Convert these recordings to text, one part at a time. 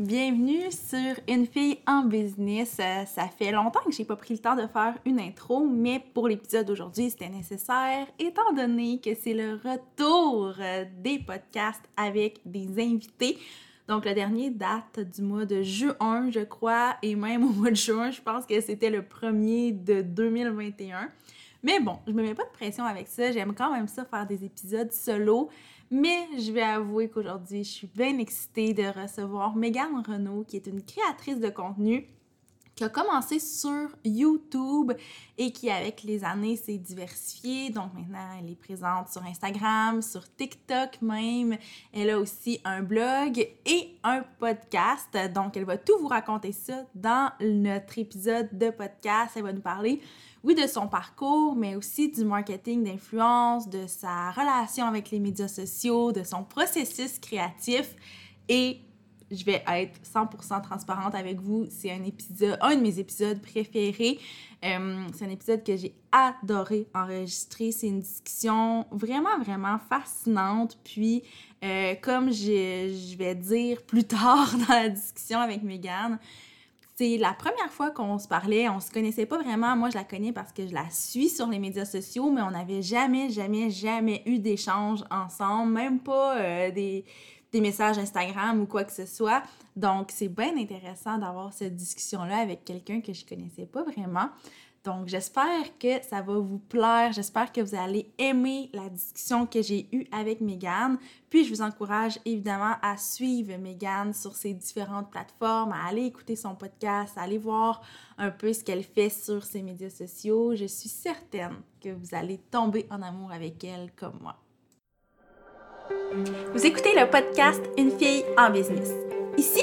Bienvenue sur Une fille en business. Euh, ça fait longtemps que j'ai pas pris le temps de faire une intro, mais pour l'épisode d'aujourd'hui, c'était nécessaire étant donné que c'est le retour euh, des podcasts avec des invités. Donc le dernier date du mois de juin, je crois, et même au mois de juin, je pense que c'était le premier de 2021. Mais bon, je me mets pas de pression avec ça. J'aime quand même ça faire des épisodes solo. Mais je vais avouer qu'aujourd'hui, je suis bien excitée de recevoir Megan Renault, qui est une créatrice de contenu qui a commencé sur YouTube et qui, avec les années, s'est diversifiée. Donc maintenant, elle est présente sur Instagram, sur TikTok même. Elle a aussi un blog et un podcast. Donc, elle va tout vous raconter ça dans notre épisode de podcast. Elle va nous parler oui, de son parcours, mais aussi du marketing d'influence, de sa relation avec les médias sociaux, de son processus créatif. Et je vais être 100% transparente avec vous. C'est un épisode, un de mes épisodes préférés. Euh, c'est un épisode que j'ai adoré enregistrer. C'est une discussion vraiment, vraiment fascinante. Puis, euh, comme je, je vais dire plus tard dans la discussion avec Megan, c'est la première fois qu'on se parlait, on se connaissait pas vraiment. Moi, je la connais parce que je la suis sur les médias sociaux, mais on n'avait jamais, jamais, jamais eu d'échange ensemble, même pas euh, des, des, messages Instagram ou quoi que ce soit. Donc, c'est bien intéressant d'avoir cette discussion-là avec quelqu'un que je connaissais pas vraiment. Donc, j'espère que ça va vous plaire. J'espère que vous allez aimer la discussion que j'ai eue avec Megan. Puis, je vous encourage évidemment à suivre Megan sur ses différentes plateformes, à aller écouter son podcast, à aller voir un peu ce qu'elle fait sur ses médias sociaux. Je suis certaine que vous allez tomber en amour avec elle comme moi. Vous écoutez le podcast Une fille en business. Ici,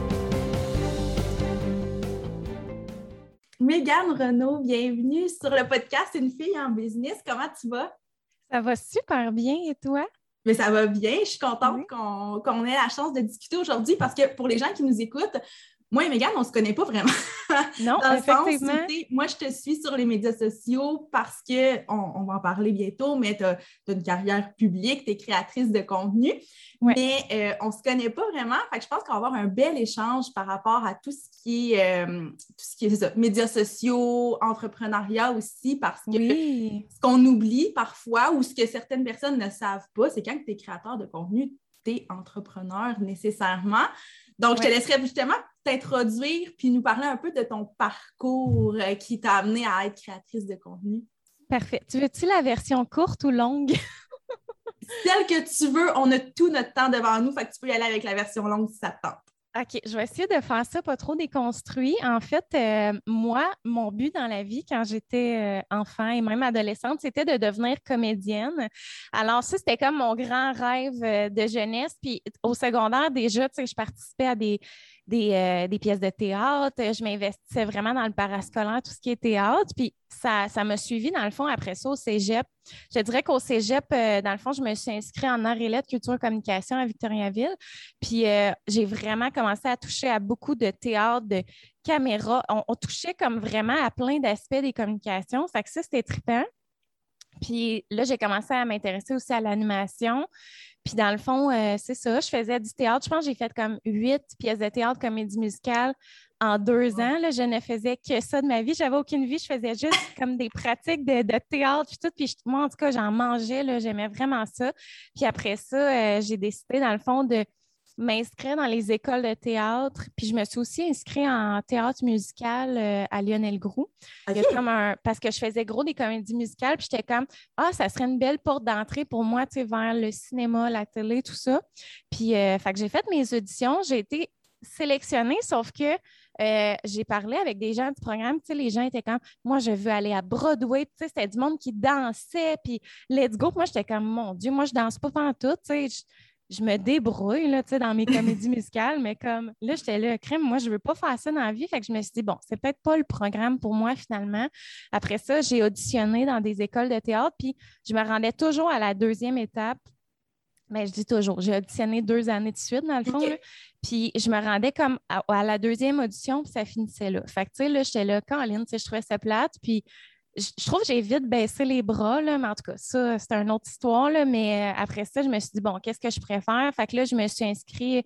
Renault, bienvenue sur le podcast Une fille en business. Comment tu vas? Ça va super bien et toi? Mais ça va bien. Je suis contente qu'on ait la chance de discuter aujourd'hui parce que pour les gens qui nous écoutent, moi et Megan, on ne se connaît pas vraiment. Non, Dans effectivement. moi, je te suis sur les médias sociaux parce que, on, va en parler bientôt, mais tu as, une carrière publique, tu es créatrice de contenu, mais euh, on ne se connaît pas vraiment. Fait que je pense qu'on va avoir un bel échange par rapport à tout ce qui est, euh, tout ce qui est médias sociaux, entrepreneuriat aussi, parce que ce qu'on oublie parfois ou ce que certaines personnes ne savent pas, c'est quand tu es créateur de contenu, tu es entrepreneur nécessairement. Donc, je te laisserai justement t'introduire puis nous parler un peu de ton parcours euh, qui t'a amené à être créatrice de contenu. Parfait. Tu veux-tu la version courte ou longue? Celle que tu veux, on a tout notre temps devant nous, fait que tu peux y aller avec la version longue si ça te tente. OK, je vais essayer de faire ça pas trop déconstruit. En fait, euh, moi, mon but dans la vie quand j'étais euh, enfant et même adolescente, c'était de devenir comédienne. Alors, ça, c'était comme mon grand rêve de jeunesse. Puis au secondaire, déjà, tu sais, je participais à des, euh, des, pièces de théâtre. Je m'investissais vraiment dans le parascolaire, tout ce qui est théâtre. Puis ça, ça m'a suivi, dans le fond, après ça, au cégep. Je dirais qu'au cégep, euh, dans le fond, je me suis inscrite en arts et lettres, culture et communication à Victoriaville. Puis euh, j'ai vraiment commencé à toucher à beaucoup de théâtre, de caméra. On, touchait comme vraiment à plein d'aspects des communications. Ça que ça, c'était trippant. Puis là, j'ai commencé à m'intéresser aussi à l'animation. Puis dans le fond, euh, c'est ça, je faisais du théâtre. Je pense que j'ai fait comme huit pièces de théâtre, comédie musicale en deux ans. Là, je ne faisais que ça de ma vie. J'avais aucune vie. Je faisais juste comme des pratiques de, théâtre puis tout. Puis moi, en tout cas, j'en mangeais. J'aimais vraiment ça. Puis après ça, euh, j'ai décidé, dans le fond, de m'inscrire dans les écoles de théâtre. Puis je me suis aussi inscrite en théâtre musical euh, à Lionel Groux. parce que je faisais gros des comédies musicales. Puis j'étais comme, ah, ça serait une belle porte d'entrée pour moi, tu sais, vers le cinéma, la télé, tout ça. Puis, euh, fait que j'ai fait mes auditions. J'ai été sélectionnée, sauf que euh, j'ai parlé avec des gens du programme, tu sais, les gens étaient comme, moi, je veux aller à Broadway, tu sais, c'était du monde qui dansait, puis let's go. Moi, j'étais comme, mon Dieu, moi, je danse pas tout, tu sais, je me débrouille là, dans mes comédies musicales, mais comme là, j'étais là, crème, moi, je ne veux pas faire ça dans la vie. Fait que je me suis dit, bon, c'est peut-être pas le programme pour moi finalement. Après ça, j'ai auditionné dans des écoles de théâtre, puis je me rendais toujours à la deuxième étape. Mais je dis toujours, j'ai auditionné deux années de suite, dans le fond. puis je me rendais comme à, la deuxième audition, puis ça finissait là. Fait que, tu sais, là, j'étais là, Caroline, tu sais, je trouvais ça plate. Puis je, trouve que j'ai vite baissé les bras, là, mais en tout cas, ça, c'est une autre histoire. Là, mais euh, après ça, je me suis dit, bon, qu'est-ce que je préfère? Fait que là, je me suis inscrite.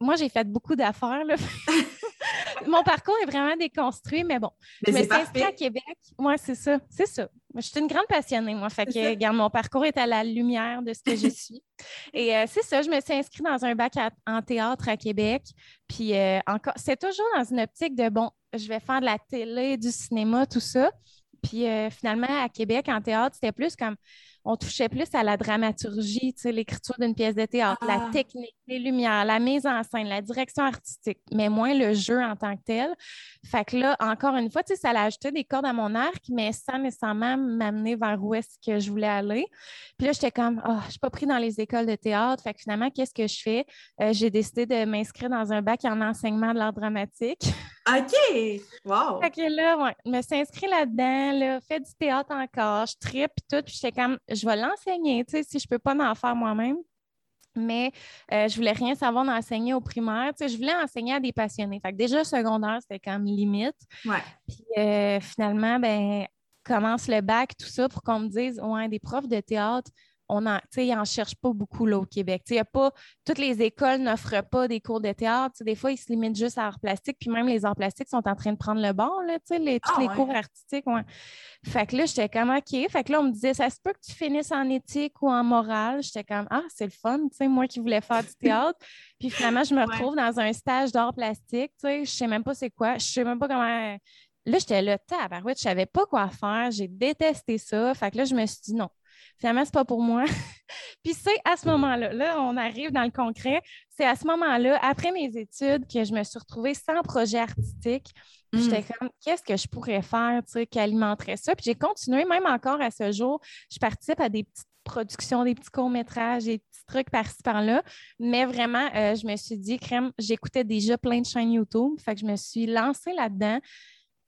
Moi, j'ai fait beaucoup d'affaires. Mon parcours est vraiment déconstruit, mais bon. je me suis inscrite à Québec. Moi, c'est ça. C'est ça. Je suis une grande passionnée, moi. Fait que, regarde, mon parcours est à la lumière de ce que je suis. Et euh, c'est ça, je me suis inscrite dans un bac en théâtre à Québec. Puis euh, encore, c'est toujours dans une optique de, bon, je vais faire de la télé, du cinéma, tout ça. Puis euh, finalement, à Québec, en théâtre, c'était plus comme on touchait plus à la dramaturgie, l'écriture d'une pièce de théâtre, la ah. technique, les lumières, la mise en scène, la direction artistique, mais moins le jeu en tant que tel. Fait que là, encore une fois, ça a ajouté des cordes à mon arc, mais sans nécessairement m'amener vers où est-ce que je voulais aller. Puis là, j'étais comme, oh, je ne suis pas pris dans les écoles de théâtre. Fait que finalement, qu'est-ce que je fais? Euh, j'ai décidé de m'inscrire dans un bac en enseignement de l'art dramatique. OK! Wow! Fait que là, ouais, je me suis inscrite là-dedans, là, fait du théâtre encore, je tripe tout, puis j'étais comme, je vais l'enseigner, tu sais, si je ne peux pas en faire moi-même. Mais euh, je voulais rien savoir d'enseigner au primaire. Tu sais, je voulais enseigner à des passionnés. Fait que déjà, secondaire, c'était comme limite. Ouais. Puis euh, finalement, ben, commence le bac, tout ça, pour qu'on me dise, ouais, des profs de théâtre, on en, ils n'en cherchent pas beaucoup là, au Québec. Y a pas, toutes les écoles n'offrent pas des cours de théâtre. Des fois, ils se limitent juste à l'art plastique, puis même les arts plastiques sont en train de prendre le bord, là, les, tous ah les cours artistiques. Ouais. Fait que là, j'étais comme OK. Fait que là, on me disait, ça se peut que tu finisses en éthique ou en morale. J'étais comme Ah, c'est le fun, moi qui voulais faire du théâtre. puis finalement, je me retrouve dans un stage d'art plastique. Je ne sais même pas c'est quoi. Je sais même pas comment. Là, j'étais là, tabarouette, je savais pas quoi faire. J'ai détesté ça. Fait que là, je me suis dit non, finalement, c'est pas pour moi. puis c'est à ce moment-là, là, on arrive dans le concret, c'est à ce moment-là, après mes études, que je me suis retrouvée sans projet artistique. J'étais hmm. comme, qu'est-ce que je pourrais faire, tu sais, qui alimenterait ça? Puis j'ai continué, même encore à ce jour, je participe à des petites productions, des petits courts-métrages, des petits trucs par-ci par-là. Mais vraiment, euh, je me suis dit, crème, j'écoutais déjà plein de chaînes YouTube. Fait que je me suis lancée là-dedans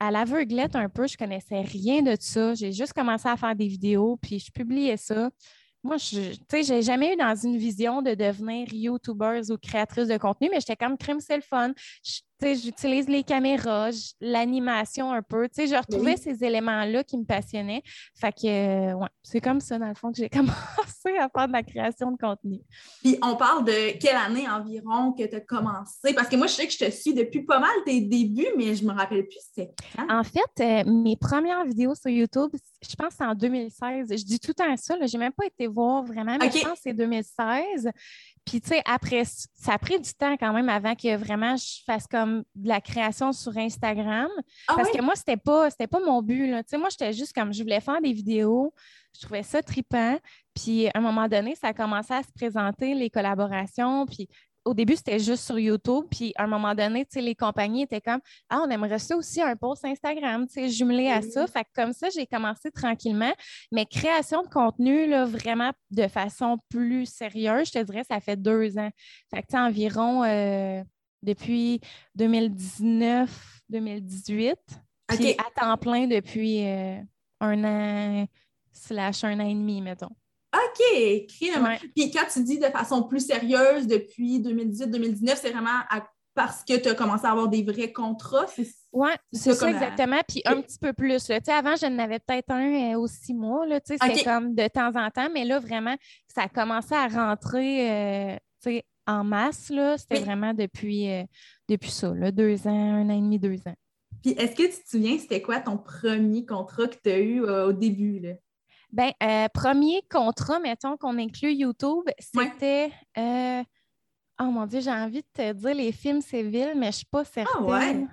à l'aveuglette un peu, je connaissais rien de ça. J'ai juste commencé à faire des vidéos, puis je publiais ça. Moi, je j'ai jamais eu dans une vision de devenir YouTuber ou créatrice de contenu, mais j'étais comme crème, c'est le fun j'utilise les caméras, l'animation un peu. Tu sais, je retrouvais ces éléments-là qui me passionnaient. Fait que, euh, ouais, c'est comme ça, dans le fond, que j'ai commencé à faire de la création de contenu. Puis, on parle de quelle année environ que tu as commencé? Parce que moi, je sais que je te suis depuis pas mal tes débuts, mais je me rappelle plus c'est quand. En fait, euh, mes premières vidéos sur YouTube, je pense que c'est en 2016. Je dis tout le temps ça, j'ai même pas été voir vraiment, mais je pense que c'est 2016. Puis, tu sais, après, ça a pris du temps quand même avant que vraiment je fasse comme de la création sur Instagram. Ah parce que moi, c'était pas, c'était pas mon but. Tu sais, moi, j'étais juste comme, je voulais faire des vidéos. Je trouvais ça tripant. Puis, à un moment donné, ça a commencé à se présenter, les collaborations. Puis, au début, c'était juste sur YouTube. Puis à un moment donné, les compagnies étaient comme Ah, on aimerait ça aussi un post Instagram, jumelé à ça. Fait que comme ça, j'ai commencé tranquillement. Mais création de contenu, là, vraiment de façon plus sérieuse, je te dirais, ça fait deux ans. Fait que environ euh, depuis 2019, 2018. Puis à temps plein depuis euh, un an slash un an et demi, mettons. OK, Puis quand tu dis de façon plus sérieuse depuis 2018-2019, c'est vraiment parce que tu as commencé à avoir des vrais contrats? Oui, c'est ça, exactement. Puis un petit peu plus. Là. Avant, je n'avais peut-être un euh, aux six mois. C'était comme de temps en temps, mais là, vraiment, ça a commencé à rentrer euh, en masse. C'était vraiment depuis, euh, depuis ça, là, deux ans, un an et demi, deux ans. Puis est-ce que tu te souviens, c'était quoi ton premier contrat que tu as eu au début? Là? Bien, euh, premier contrat, mettons qu'on inclut YouTube, c'était. Euh, oh mon Dieu, j'ai envie de te dire les films civils, mais je ne suis pas ah, certaine.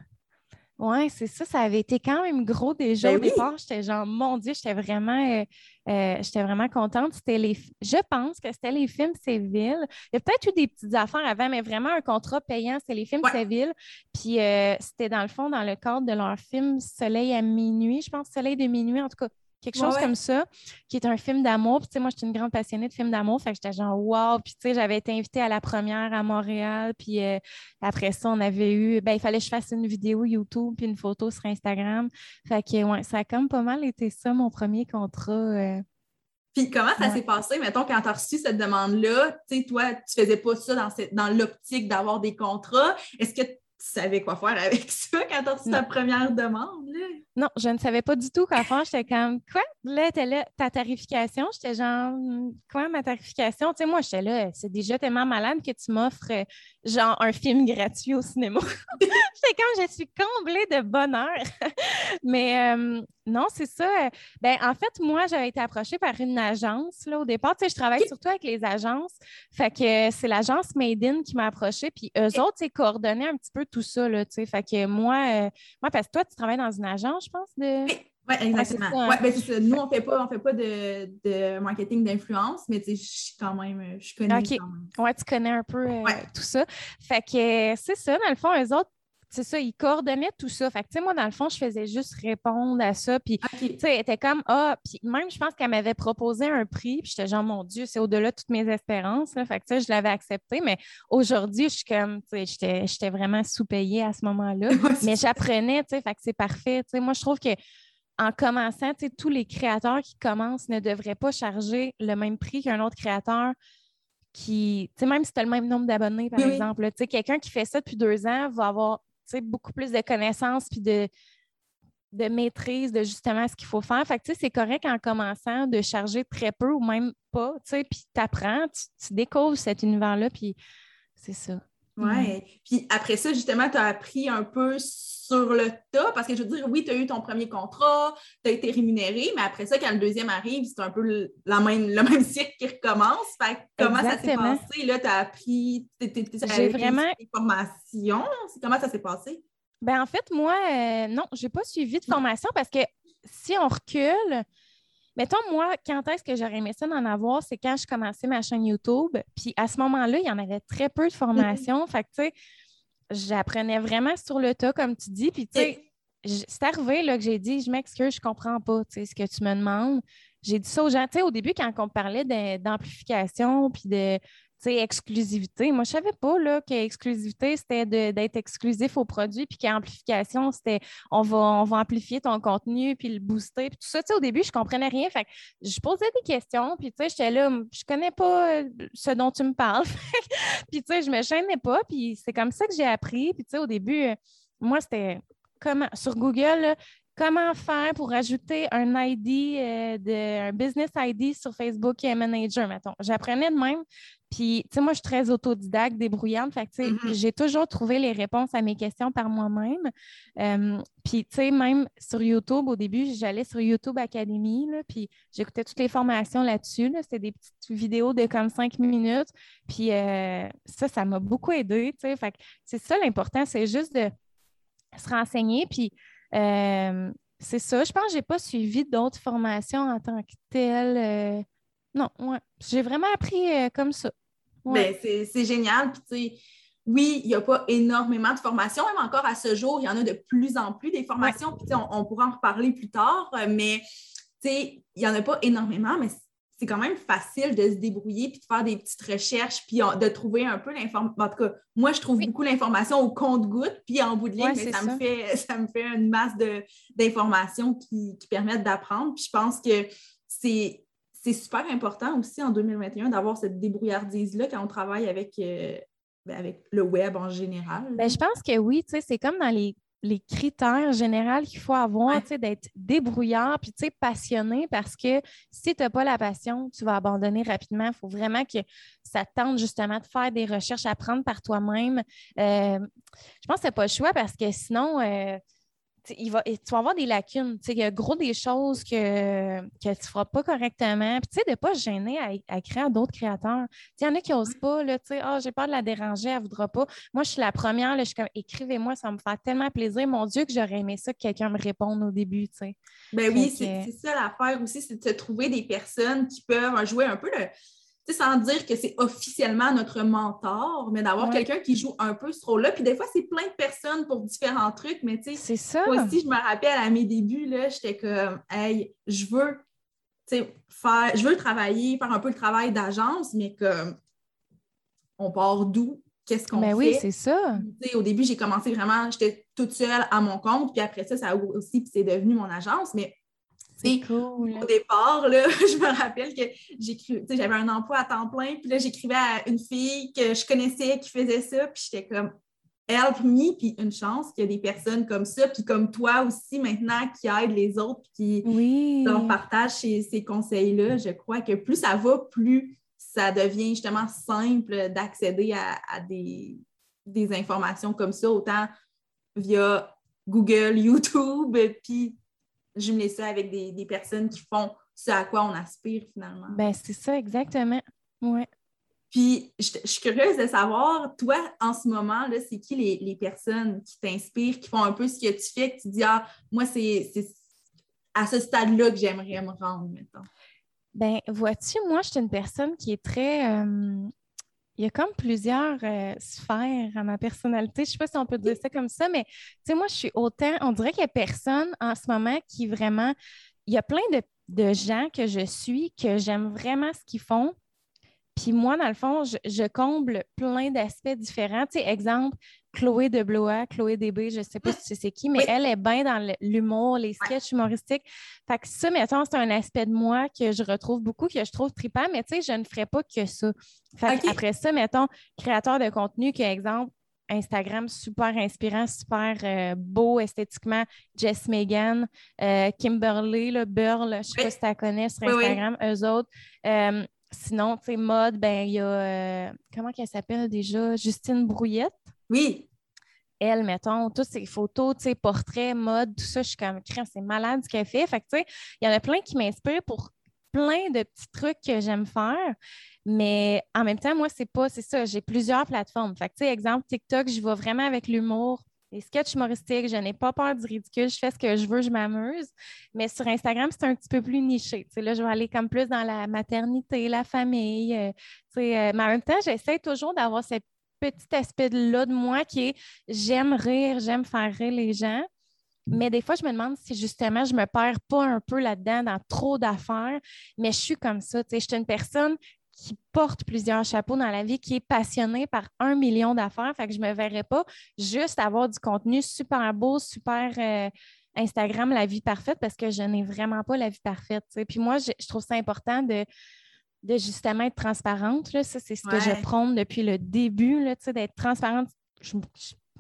ouais? c'est ça. Ça avait été quand même gros déjà ben au départ. J'étais genre, mon Dieu, j'étais vraiment, euh, j'étais vraiment contente. C'était les, je pense que c'était les films civils. Il y a peut-être eu des petites affaires avant, mais vraiment un contrat payant, c'est les films civils. Puis c'était dans le fond, dans le cadre de leur film Soleil à minuit, je pense Soleil de minuit, en tout cas quelque chose comme ça, qui est un film d'amour. Puis, tu sais, moi, je suis une grande passionnée de films d'amour. Fait que j'étais genre, wow. Puis, tu sais, j'avais été invitée à la première à Montréal. Puis, euh, après ça, on avait eu, ben, il fallait que je fasse une vidéo YouTube puis une photo sur Instagram. Fait que, ouais, ça a comme pas mal été ça, mon premier contrat. Euh. Puis comment ça s'est passé, mettons, quand tu as reçu cette demande-là, tu sais, toi, tu faisais pas ça dans, dans l'optique d'avoir des contrats. Est-ce que savais quoi faire avec ça quand tu as reçu ta première demande? Non, je ne savais pas du tout quoi faire. J'étais comme, quoi? Là, là, ta tarification? J'étais genre, quoi, ma tarification? Tu sais, moi, j'étais là, c'est déjà tellement malade que tu m'offres, euh, genre, un film gratuit au cinéma. j'étais comme, je suis comblée de bonheur. Mais euh, non, c'est ça. Ben, en fait, moi, j'avais été approchée par une agence, là, au départ. Tu sais, je travaille surtout avec les agences. Fait que c'est l'agence Made In qui m'a approchée. Puis eux autres, c'est coordonné un petit peu tout ça, là, tu sais. Fait que moi, euh, moi, parce que toi, tu travailles dans une agence, je pense, de... Oui, exactement. Ouais, ben, ça. Nous, on ne fait pas, on fait pas de, de marketing d'influence, mais je suis quand même, je connais quand même. Ouais, tu connais un peu euh, tout ça. Fait que c'est ça, dans le fond, eux autres, c'est ça, ils coordonnaient tout ça. Fait que, tu sais, moi, dans le fond, je faisais juste répondre à ça. Puis, tu sais, elle était comme, ah, puis même, je pense qu'elle m'avait proposé un prix. Puis, j'étais genre, mon Dieu, c'est au-delà de toutes mes espérances. Là. Fait que, tu sais, je l'avais accepté. Mais aujourd'hui, je suis comme, tu sais, j'étais vraiment sous-payée à ce moment-là. mais j'apprenais, tu sais, fait que c'est parfait. Tu sais, moi, je trouve que en commençant, tu sais, tous les créateurs qui commencent ne devraient pas charger le même prix qu'un autre créateur qui, tu sais, même si tu as le même nombre d'abonnés, par exemple, tu sais, quelqu'un qui fait ça depuis deux ans va avoir beaucoup plus de connaissances puis de, de maîtrise de justement ce qu'il faut faire. Fait que, c'est correct en commençant de charger très peu ou même pas, puis tu apprends, tu, découvres cet univers-là, puis c'est ça. Oui. Puis après ça, justement, tu as appris un peu sur le tas, parce que je veux dire, oui, tu as eu ton premier contrat, tu as été rémunéré, mais après ça, quand le deuxième arrive, c'est un peu la même, le même cycle qui recommence. Fait comment ça s'est passé? Là, tu as appris, j'ai vraiment des formations. Comment ça s'est passé? Ben en fait, moi, euh, non, je n'ai pas suivi de formation parce que si on recule, Mettons, moi, quand est-ce que j'aurais aimé ça d'en avoir, c'est quand je commençais ma chaîne YouTube. Puis à ce moment-là, il y en avait très peu de formation. fait que, tu sais, j'apprenais vraiment sur le tas, comme tu dis. Puis, tu sais, c'est arrivé là, que j'ai dit, je m'excuse, je comprends pas, tu sais, ce que tu me demandes. J'ai dit ça aux gens, tu sais, au début, quand on parlait d'amplification, puis de, exclusivité. Moi, je savais pas là, que exclusivité, c'était d'être exclusif au produit, puis qu'amplification, c'était on va, on va amplifier ton contenu, puis le booster, puis tout ça. au début, je comprenais rien. Fait je posais des questions, puis j'étais là, je connais pas euh, ce dont tu me parles. puis je me gênais pas, puis c'est comme ça que j'ai appris. Puis au début, euh, moi, c'était comment sur Google, comment faire pour ajouter un ID, euh, de, un business ID sur Facebook et Manager, mettons. J'apprenais de même. Puis, tu sais, moi, je suis très autodidacte, débrouillante. Fait que, mm-hmm. j'ai toujours trouvé les réponses à mes questions par moi-même. Euh, puis, tu sais, même sur YouTube, au début, j'allais sur YouTube Academy, là, puis j'écoutais toutes les formations là-dessus. C'était des petites vidéos de comme cinq minutes. Puis, euh, ça, ça m'a beaucoup aidé, tu sais. Fait que c'est ça l'important, c'est juste de se renseigner. Puis, euh, c'est ça. Je pense que je n'ai pas suivi d'autres formations en tant que telle. Euh, non, ouais. J'ai vraiment appris euh, comme ça. Ben, c'est génial. Puis, oui, il n'y a pas énormément de formations. Même encore à ce jour, il y en a de plus en plus des formations. Puis, on, on, pourra en reparler plus tard. Mais, il n'y en a pas énormément, mais c'est quand même facile de se débrouiller puis de faire des petites recherches puis de trouver un peu l'information. En tout cas, moi, je trouve beaucoup l'information au compte-goutte, puis en bout de ligne, ça, Me fait, ça me fait une masse d'informations qui, permettent d'apprendre. Puis je pense que c'est super important aussi en 2021 d'avoir cette débrouillardise-là quand on travaille avec, euh, ben, avec le web en général. Ben, je pense que oui, c'est comme dans les les critères généraux qu'il faut avoir, sais, d'être débrouillard puis passionné parce que si tu n'as pas la passion, tu vas abandonner rapidement. Il faut vraiment que ça tente justement de faire des recherches, apprendre par toi-même. Euh, je pense que tu pas le choix parce que sinon, euh, il va, tu vas avoir des lacunes. Il y a gros des choses que, que tu ne feras pas correctement. Puis, tu sais, de ne pas se gêner à, à créer d'autres créateurs. Il y en a qui n'osent pas, là, tu sais, oh, j'ai peur de la déranger, elle ne voudra pas. Moi, je suis la première, là, je suis comme, écrivez-moi, ça me fait tellement plaisir. Mon Dieu, que j'aurais aimé ça que quelqu'un me réponde au début, tu Ben oui, c'est ça l'affaire aussi, c'est de se trouver des personnes qui peuvent jouer un peu le sans dire que c'est officiellement notre mentor, mais d'avoir quelqu'un qui joue un peu ce rôle-là. Puis des fois, c'est plein de personnes pour différents trucs, mais tu sais, c'est ça. Moi aussi, je me rappelle à mes débuts, là, j'étais comme, hey, je veux, faire, je veux travailler, faire un peu le travail d'agence, mais comme, on part d'où? Qu'est-ce qu'on ben fait? oui, c'est ça. au début, j'ai commencé vraiment, j'étais toute seule à mon compte, puis après ça, ça a aussi, puis c'est devenu mon agence, mais Cool. Au départ, là, je me rappelle que j'avais un emploi à temps plein, puis là, j'écrivais à une fille que je connaissais qui faisait ça, puis j'étais comme help me, puis une chance qu'il y a des personnes comme ça, puis comme toi aussi maintenant qui aident les autres, puis qui leur partagent ces, conseils-là. Je crois que plus ça va, plus ça devient justement simple d'accéder à, des, des informations comme ça, autant via Google, YouTube, puis jumeler ça avec des, personnes qui font ce à quoi on aspire finalement. Ben, c'est ça, exactement. Ouais. Puis, je, suis curieuse de savoir, toi, en ce moment, là, c'est qui les, personnes qui t'inspirent, qui font un peu ce que tu fais, que tu dis, ah, moi, c'est à ce stade-là que j'aimerais me rendre, mettons. Ben, vois-tu, moi, je suis une personne qui est très. Euh, il y a comme plusieurs euh, sphères à ma personnalité. Je ne sais pas si on peut dire ça comme ça, mais tu sais, moi, je suis autant. On dirait qu'il n'y a personne en ce moment qui vraiment. Il y a plein de, de gens que je suis que j'aime vraiment ce qu'ils font. Puis moi, dans le fond, je, comble plein d'aspects différents. Tu sais, exemple, Chloé de Blois, Chloé DB, je ne sais pas si c'est qui, mais elle est bien dans l'humour, les sketchs humoristiques. Fait que ça, mettons, c'est un aspect de moi que je retrouve beaucoup, que je trouve trippant, mais tu sais, je ne ferais pas que ça. Fait après ça, mettons, créateur de contenu, qui exemple, Instagram super inspirant, super euh, beau esthétiquement. Jess Megan, euh, Kimberly, le Burl, je ne sais pas si tu la connais sur Instagram, eux autres. Euh, sinon, tu sais, mode, ben il y a, comment qu'elle s'appelle déjà? Justine Brouillette. Oui. Elle, mettons, toutes ses photos, ses portraits, mode, tout ça, je suis comme, c'est malade ce qu'elle fait. Fait que, tu sais, il y en a plein qui m'inspirent pour plein de petits trucs que j'aime faire. Mais en même temps, moi, c'est pas, c'est ça, j'ai plusieurs plateformes. Fait que, tu sais, exemple, TikTok, je vais vraiment avec l'humour, les sketchs humoristiques, je n'ai pas peur du ridicule, je fais ce que je veux, je m'amuse. Mais sur Instagram, c'est un petit peu plus niché. Là, je vais aller comme plus dans la maternité, la famille. Euh, euh, mais en même temps, j'essaie toujours d'avoir cette petit aspect-là de moi qui est j'aime rire, j'aime faire rire les gens. Mais des fois, je me demande si justement je me perds pas un peu là-dedans dans trop d'affaires. Mais je suis comme ça. Je suis une personne qui porte plusieurs chapeaux dans la vie, qui est passionnée par un million d'affaires. Fait que je ne me verrais pas juste avoir du contenu super beau, super euh, Instagram, la vie parfaite, parce que je n'ai vraiment pas la vie parfaite. Puis moi, je, trouve ça important de, de justement être transparente. Là. Ça, c'est ce que je prône depuis le début, d'être transparente.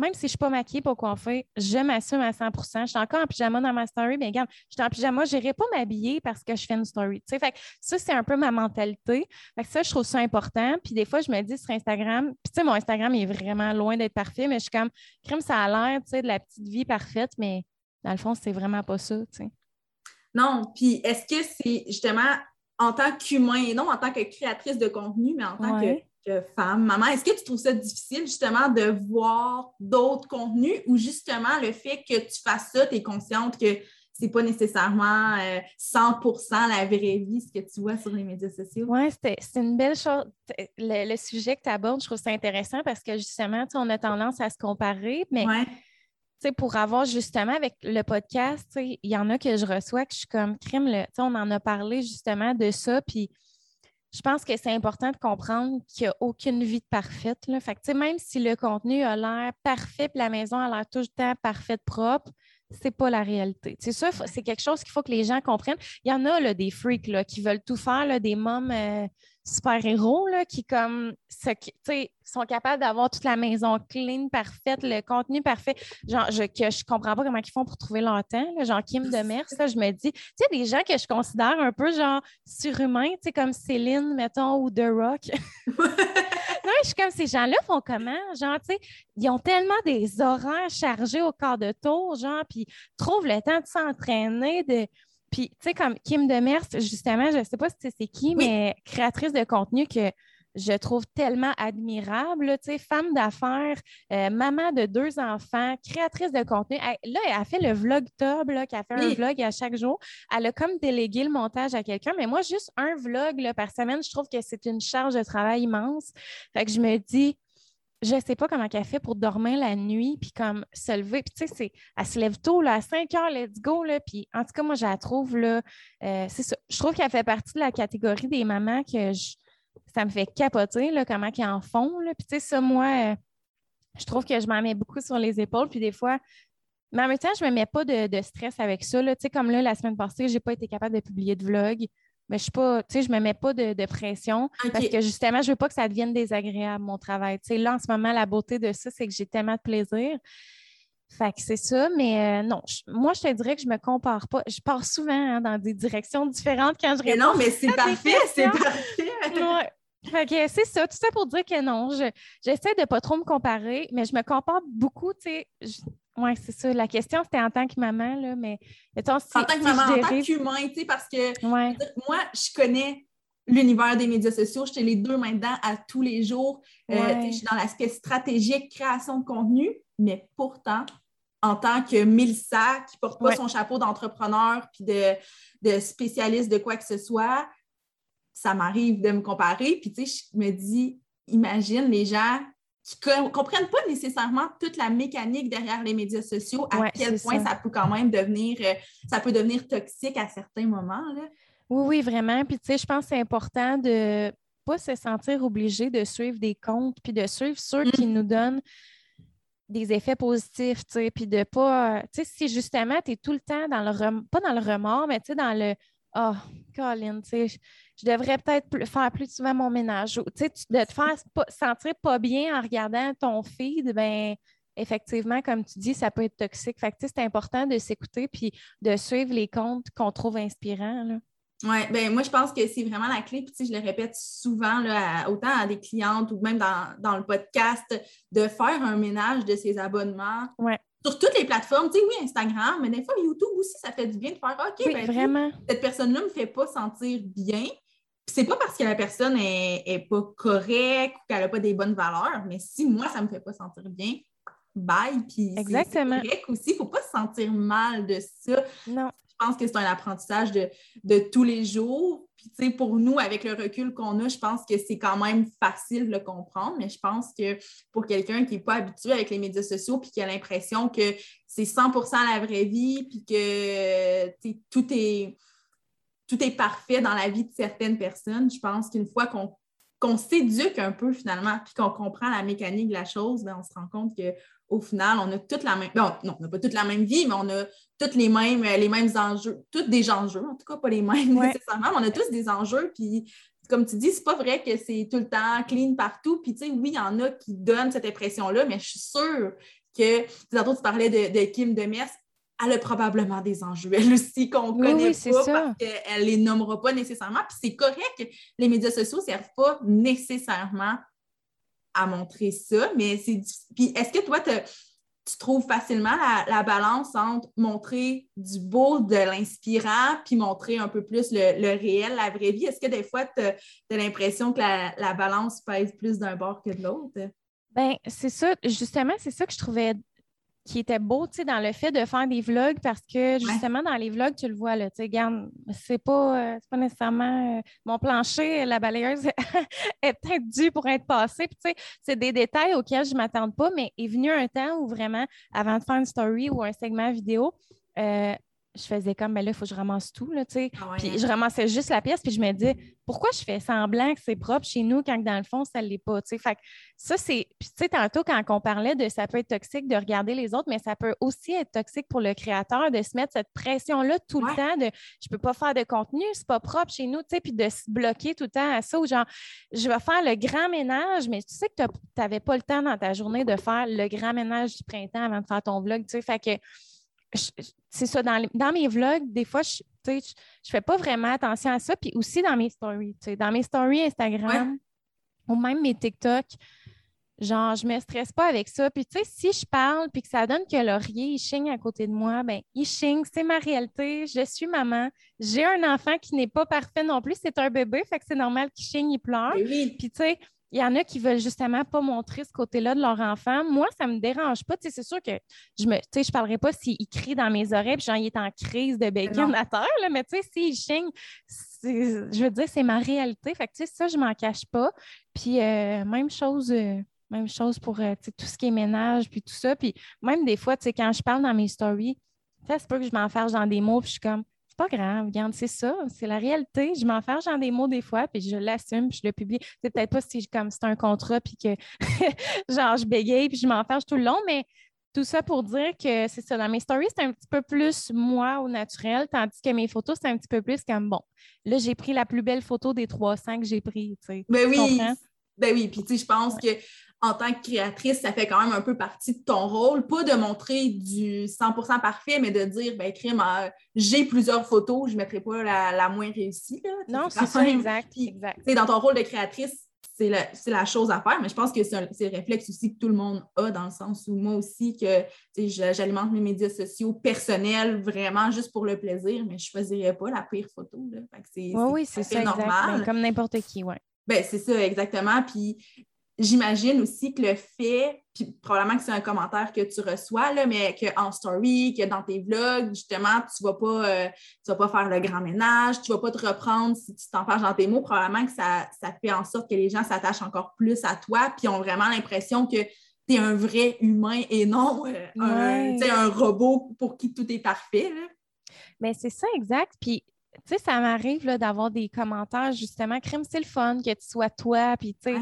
Même si je ne suis pas maquillée pour coiffer, je m'assume à 100% Je suis encore en pyjama dans ma story, mais regarde, je suis en pyjama, je n'irai pas m'habiller parce que je fais une story. Fait ça, c'est un peu ma mentalité. Fait ça, je trouve ça important. Puis des fois, je me dis sur Instagram, puis tu sais, mon Instagram est vraiment loin d'être parfait, mais je suis comme, crime, ça a l'air de la petite vie parfaite, mais dans le fond, c'est vraiment pas ça. Non, puis est-ce que c'est justement en tant qu'humain et non en tant que créatrice de contenu, mais en tant que, femme, maman, est-ce que tu trouves ça difficile justement de voir d'autres contenus ou justement le fait que tu fasses ça, tu es consciente que c'est pas nécessairement 100% euh, la vraie vie, ce que tu vois sur les médias sociaux? Oui, c'est une belle chose. Le, sujet que tu abordes, je trouve ça intéressant parce que justement, on a tendance à se comparer, mais pour avoir justement avec le podcast, il y en a que je reçois que je suis comme crime, le, on en a parlé justement de ça, puis je pense que c'est important de comprendre qu'il n'y a aucune vie parfaite. Là. Fait que, même si le contenu a l'air parfait, puis la maison a l'air tout le temps parfaite, propre, c'est pas la réalité. C'est ça, c'est quelque chose qu'il faut que les gens comprennent. Il y en a là, des freaks là, qui veulent tout faire, là, des mômes euh, super-héros qui comme sont capables d'avoir toute la maison clean, parfaite, le contenu parfait. Genre, je, que je comprends pas comment ils font pour trouver leur temps. genre Kim Demers, ça, je me dis, tu sais, des gens que je considère un peu genre surhumains, comme Céline, mettons, ou The Rock. non, je suis comme ces gens-là font comment? Genre, tu sais, ils ont tellement des horaires chargés au quart de tour, genre, puis trouvent le temps de s'entraîner, de puis, tu sais, comme Kim Demers, justement, je ne sais pas si c'est qui, mais créatrice de contenu que je trouve tellement admirable. Tu sais, femme d'affaires, euh, maman de deux enfants, créatrice de contenu. là, elle a fait le vlog Tub, qui a fait un vlog à chaque jour. Elle a comme délégué le montage à quelqu'un. Mais moi, juste un vlog là, par semaine, je trouve que c'est une charge de travail immense. Fait que je me dis, je sais pas comment elle fait pour dormir la nuit, puis comme se lever. Puis tu sais, elle se lève tôt, là, à 5 heures, let's go. Là, puis en tout cas, moi, je la trouve, là, euh, c'est ça. Je trouve qu'elle fait partie de la catégorie des mamans que je, ça me fait capoter, là, comment ils en font. Là. Puis, tu sais, ça, moi, euh, je trouve que je m'en mets beaucoup sur les épaules. Puis, des fois, mais en même temps, je ne me mets pas de, stress avec ça. Là. Tu sais, comme là, la semaine passée, je n'ai pas été capable de publier de vlog. Mais je ne me mets pas de, pression parce que justement, je ne veux pas que ça devienne désagréable, mon travail. Tu sais, là, en ce moment, la beauté de ça, c'est que j'ai tellement de plaisir. Fait que c'est ça, mais euh, non, moi, je te dirais que je me compare pas. Je pars souvent hein, dans des directions différentes quand je réponds. Mais non, mais c'est parfait, c'est parfait. Fait que c'est ça, tout ça pour dire que non, j'essaie de pas trop me comparer, mais je me compare beaucoup, tu sais. Oui, c'est ça. La question, c'était en tant que maman, là, mais en tant que maman, en tant qu'humain, tu sais, parce que moi, je connais l'univers des médias sociaux, je les deux mains dedans à tous les jours. Euh, je suis dans l'aspect stratégique, création de contenu, mais pourtant, en tant que Mélissa, qui ne porte pas son chapeau d'entrepreneur puis de, de, spécialiste de quoi que ce soit, ça m'arrive de me comparer. Puis, tu sais, je me dis, imagine les gens qui ne comprennent pas nécessairement toute la mécanique derrière les médias sociaux, à quel point ça. peut quand même devenir, euh, ça peut devenir toxique à certains moments. Là. Oui, oui, vraiment. Puis, tu sais, je pense que c'est important de pas se sentir obligé de suivre des comptes, puis de suivre ceux qui mmh. nous donnent des effets positifs, tu sais, puis de pas, tu sais, si justement tu es tout le temps dans le, pas dans le remords, mais tu sais, dans le, oh, Colin, tu sais, je devrais peut-être faire plus souvent mon ménage. Tu de te faire sentir pas bien en regardant ton feed, ben effectivement, comme tu dis, ça peut être toxique. Fait que, c'est important de s'écouter puis de suivre les comptes qu'on trouve inspirants. Oui, ben moi, je pense que c'est vraiment la clé. Puis, je le répète souvent, là, autant à des clientes ou même dans, le podcast, de faire un ménage de ses abonnements. Sur toutes les plateformes, tu sais, oui, Instagram, mais des fois, YouTube aussi, ça fait du bien de faire OK, ben, vraiment. cette personne-là ne me fait pas sentir bien. C'est pas parce que la personne est, pas correcte ou qu'elle n'a pas des bonnes valeurs, mais si moi, ça ne me fait pas sentir bien, bye. Puis Exactement. c'est correct aussi. Il ne faut pas se sentir mal de ça. Non je pense que c'est un apprentissage de, tous les jours. Puis, pour nous, avec le recul qu'on a, je pense que c'est quand même facile de le comprendre, mais je pense que pour quelqu'un qui n'est pas habitué avec les médias sociaux puis qui a l'impression que c'est 100% la vraie vie puis que tout est, tout est parfait dans la vie de certaines personnes, je pense qu'une fois qu'on s'éduque un peu finalement, puis qu'on comprend la mécanique de la chose, ben, on se rend compte qu'au final, on a toute la même. non, on n'a pas toute la même vie, mais on a tous les mêmes, les mêmes enjeux, tous des enjeux, en tout cas pas les mêmes nécessairement, mais on a tous des enjeux, puis comme tu dis, c'est pas vrai que c'est tout le temps clean partout. Puis, tu sais, oui, il y en a qui donnent cette impression-là, mais je suis sûre que, tantôt, tu parlais de, de Kim Demers, elle a probablement des enjeux, elle aussi, qu'on ne connaît pas parce qu'elle ne les nommera pas nécessairement. Puis c'est correct que les médias sociaux ne servent pas nécessairement à montrer ça, mais c'est. Puis est-ce que toi, tu trouves facilement la, balance entre montrer du beau, de l'inspirant, puis montrer un peu plus le, réel, la vraie vie? Est-ce que des fois, tu as, l'impression que la, la, balance pèse plus d'un bord que de l'autre? Bien, c'est ça, justement, c'est ça que je trouvais qui était beau, tu sais, dans le fait de faire des vlogs parce que justement, dans les vlogs, tu le vois, là, tu sais, regarde, c'est pas, euh, pas nécessairement euh, mon plancher, la balayeuse est peut-être due pour être passée. Puis, tu sais, c'est des détails auxquels je ne m'attends pas, mais est venu un temps où vraiment, avant de faire une story ou un segment vidéo, euh, je faisais comme, ben là, il faut que je ramasse tout, là, tu sais. Ah puis je ramassais juste la pièce, puis je me dis, pourquoi je fais semblant que c'est propre chez nous quand dans le fond, ça ne l'est pas, tu sais? Fait que ça, c'est. Puis, tu sais, tantôt, quand on parlait de ça peut être toxique de regarder les autres, mais ça peut aussi être toxique pour le créateur de se mettre cette pression-là tout le temps de je peux pas faire de contenu, c'est pas propre chez nous, tu sais, puis de se bloquer tout le temps à ça, ou genre, je vais faire le grand ménage, mais tu sais que tu n'avais pas le temps dans ta journée de faire le grand ménage du printemps avant de faire ton vlog, tu sais? Fait que c'est ça, dans, dans, mes vlogs, des fois, je ne je fais pas vraiment attention à ça. Puis aussi dans mes stories. Dans mes stories Instagram ou même mes TikTok, Genre, je me stresse pas avec ça. Puis, tu sais, si je parle puis que ça donne que Laurier, il chigne à côté de moi, ben il chigne, c'est ma réalité. Je suis maman. J'ai un enfant qui n'est pas parfait non plus. C'est un bébé, fait que c'est normal qu'il chigne, il pleure. Puis, tu sais, il y en a qui veulent justement pas montrer ce côté-là de leur enfant. Moi, ça me dérange pas. C'est sûr que je me, je parlerai pas s'il crie dans mes oreilles puis genre, il est en crise de bacon à terre, là, mais tu sais, s'il chigne, je veux dire, c'est ma réalité. Fait que, tu sais, ça, je m'en cache pas. Puis, euh, même chose... Euh, même chose pour euh, tout ce qui est ménage, puis tout ça. Puis même des fois, quand je parle dans mes stories, ça se peut que je m'enferme dans des mots, puis je suis comme, pas grave, regarde, c'est ça, c'est la réalité. Je m'enferme dans des mots des fois, puis je l'assume, puis je le publie. C'est peut-être pas si comme c'est un contrat, puis que genre je bégaye, puis je m'enferme tout le long, mais tout ça pour dire que c'est ça. Dans mes stories, c'est un petit peu plus moi au naturel, tandis que mes photos, c'est un petit peu plus comme bon. Là, j'ai pris la plus belle photo des 300 que j'ai pris. Ben oui. Ben oui, puis tu sais, je pense que en tant que créatrice, ça fait quand même un peu partie de ton rôle, pas de montrer du 100% parfait, mais de dire, ben crime, euh, j'ai plusieurs photos, je ne mettrai pas la, moins réussie. Non, c'est ça, exact. Dans ton rôle de créatrice, c'est la, chose à faire, mais je pense que c'est le réflexe aussi que tout le monde a, dans le sens où moi aussi, que j'alimente mes médias sociaux personnels vraiment juste pour le plaisir, mais je ne choisirais pas la pire photo. oui, c'est ça, normal. Ben, comme n'importe qui, oui. Ben, c'est ça, exactement. Puis j'imagine aussi que le fait, puis probablement que c'est un commentaire que tu reçois, là, mais qu'en story, que dans tes vlogs, justement, tu ne vas, pas, euh, vas pas faire le grand ménage, tu ne vas pas te reprendre si tu t'enfarges dans tes mots, probablement que ça, fait en sorte que les gens s'attachent encore plus à toi, puis ont vraiment l'impression que tu es un vrai humain et non euh, un, robot pour qui tout est parfait. Mais c'est ça, exact. Puis tu sais, ça m'arrive d'avoir des commentaires, justement, crime, c'est le fun que tu sois toi, puis tu sais,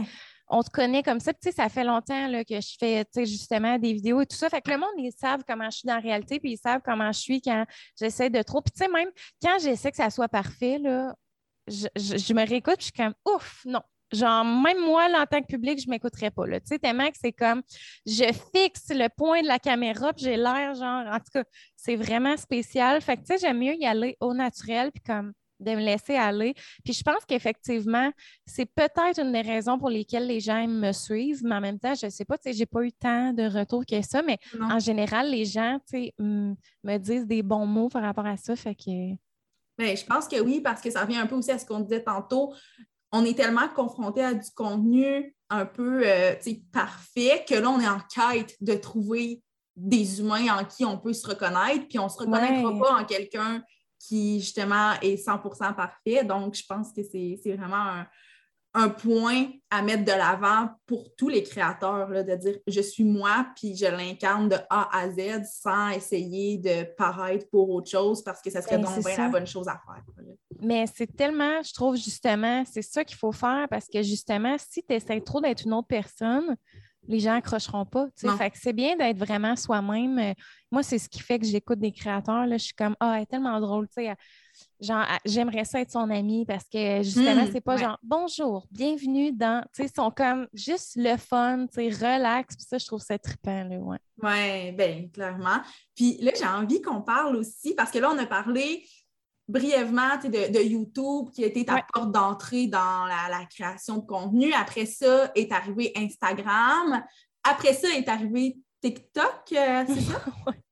on te connaît comme ça. Puis, ça fait longtemps là, que je fais justement des vidéos et tout ça. Fait que le monde, ils savent comment je suis dans la réalité, puis ils savent comment je suis quand j'essaie de trop. Puis, tu sais, même quand j'essaie que ça soit parfait, là, je, me réécoute, je suis comme ouf, non. Genre, même moi, en tant que public, je ne m'écouterais pas. Tu sais, tellement que c'est comme je fixe le point de la caméra, puis j'ai l'air genre, en tout cas, c'est vraiment spécial. Fait que, tu sais, j'aime mieux y aller au naturel, puis comme de me laisser aller. Puis je pense qu'effectivement, c'est peut-être une des raisons pour lesquelles les gens me suivent, mais en même temps, je ne sais pas, tu sais, j'ai pas eu tant de retours que ça, mais en général, les gens, tu sais, me disent des bons mots par rapport à ça, fait que... Bien, je pense que oui, parce que ça revient un peu aussi à ce qu'on disait tantôt. On est tellement confronté à du contenu un peu euh, parfait que là, on est en quête de trouver des humains en qui on peut se reconnaître, puis on ne se reconnaîtra pas en quelqu'un qui justement est 100% parfait. Donc, je pense que c'est vraiment un, point à mettre de l'avant pour tous les créateurs, de dire je suis moi, puis je l'incarne de A à Z sans essayer de paraître pour autre chose parce que ça serait ben, donc bien la bonne chose à faire. Mais c'est tellement, je trouve justement, c'est ça qu'il faut faire parce que justement, si tu essaies trop d'être une autre personne, les gens accrocheront pas. Fait que c'est bien d'être vraiment soi-même. Euh, moi, c'est ce qui fait que j'écoute des créateurs. Là, je suis comme Ah, elle est tellement drôle. Genre, j'aimerais ça être son amie parce que justement, hmm, c'est pas genre bonjour, bienvenue dans. Tu sais, sont comme juste le fun, tu sais, relax. Puis ça, je trouve ça trippant, là, ouais. Oui, bien, clairement. Puis là, j'ai envie qu'on parle aussi, parce que là, on a parlé brièvement de, de, YouTube qui a été ta porte d'entrée dans la, création de contenu. Après ça est arrivé Instagram. Après ça est arrivé TikTok, euh, c'est ça?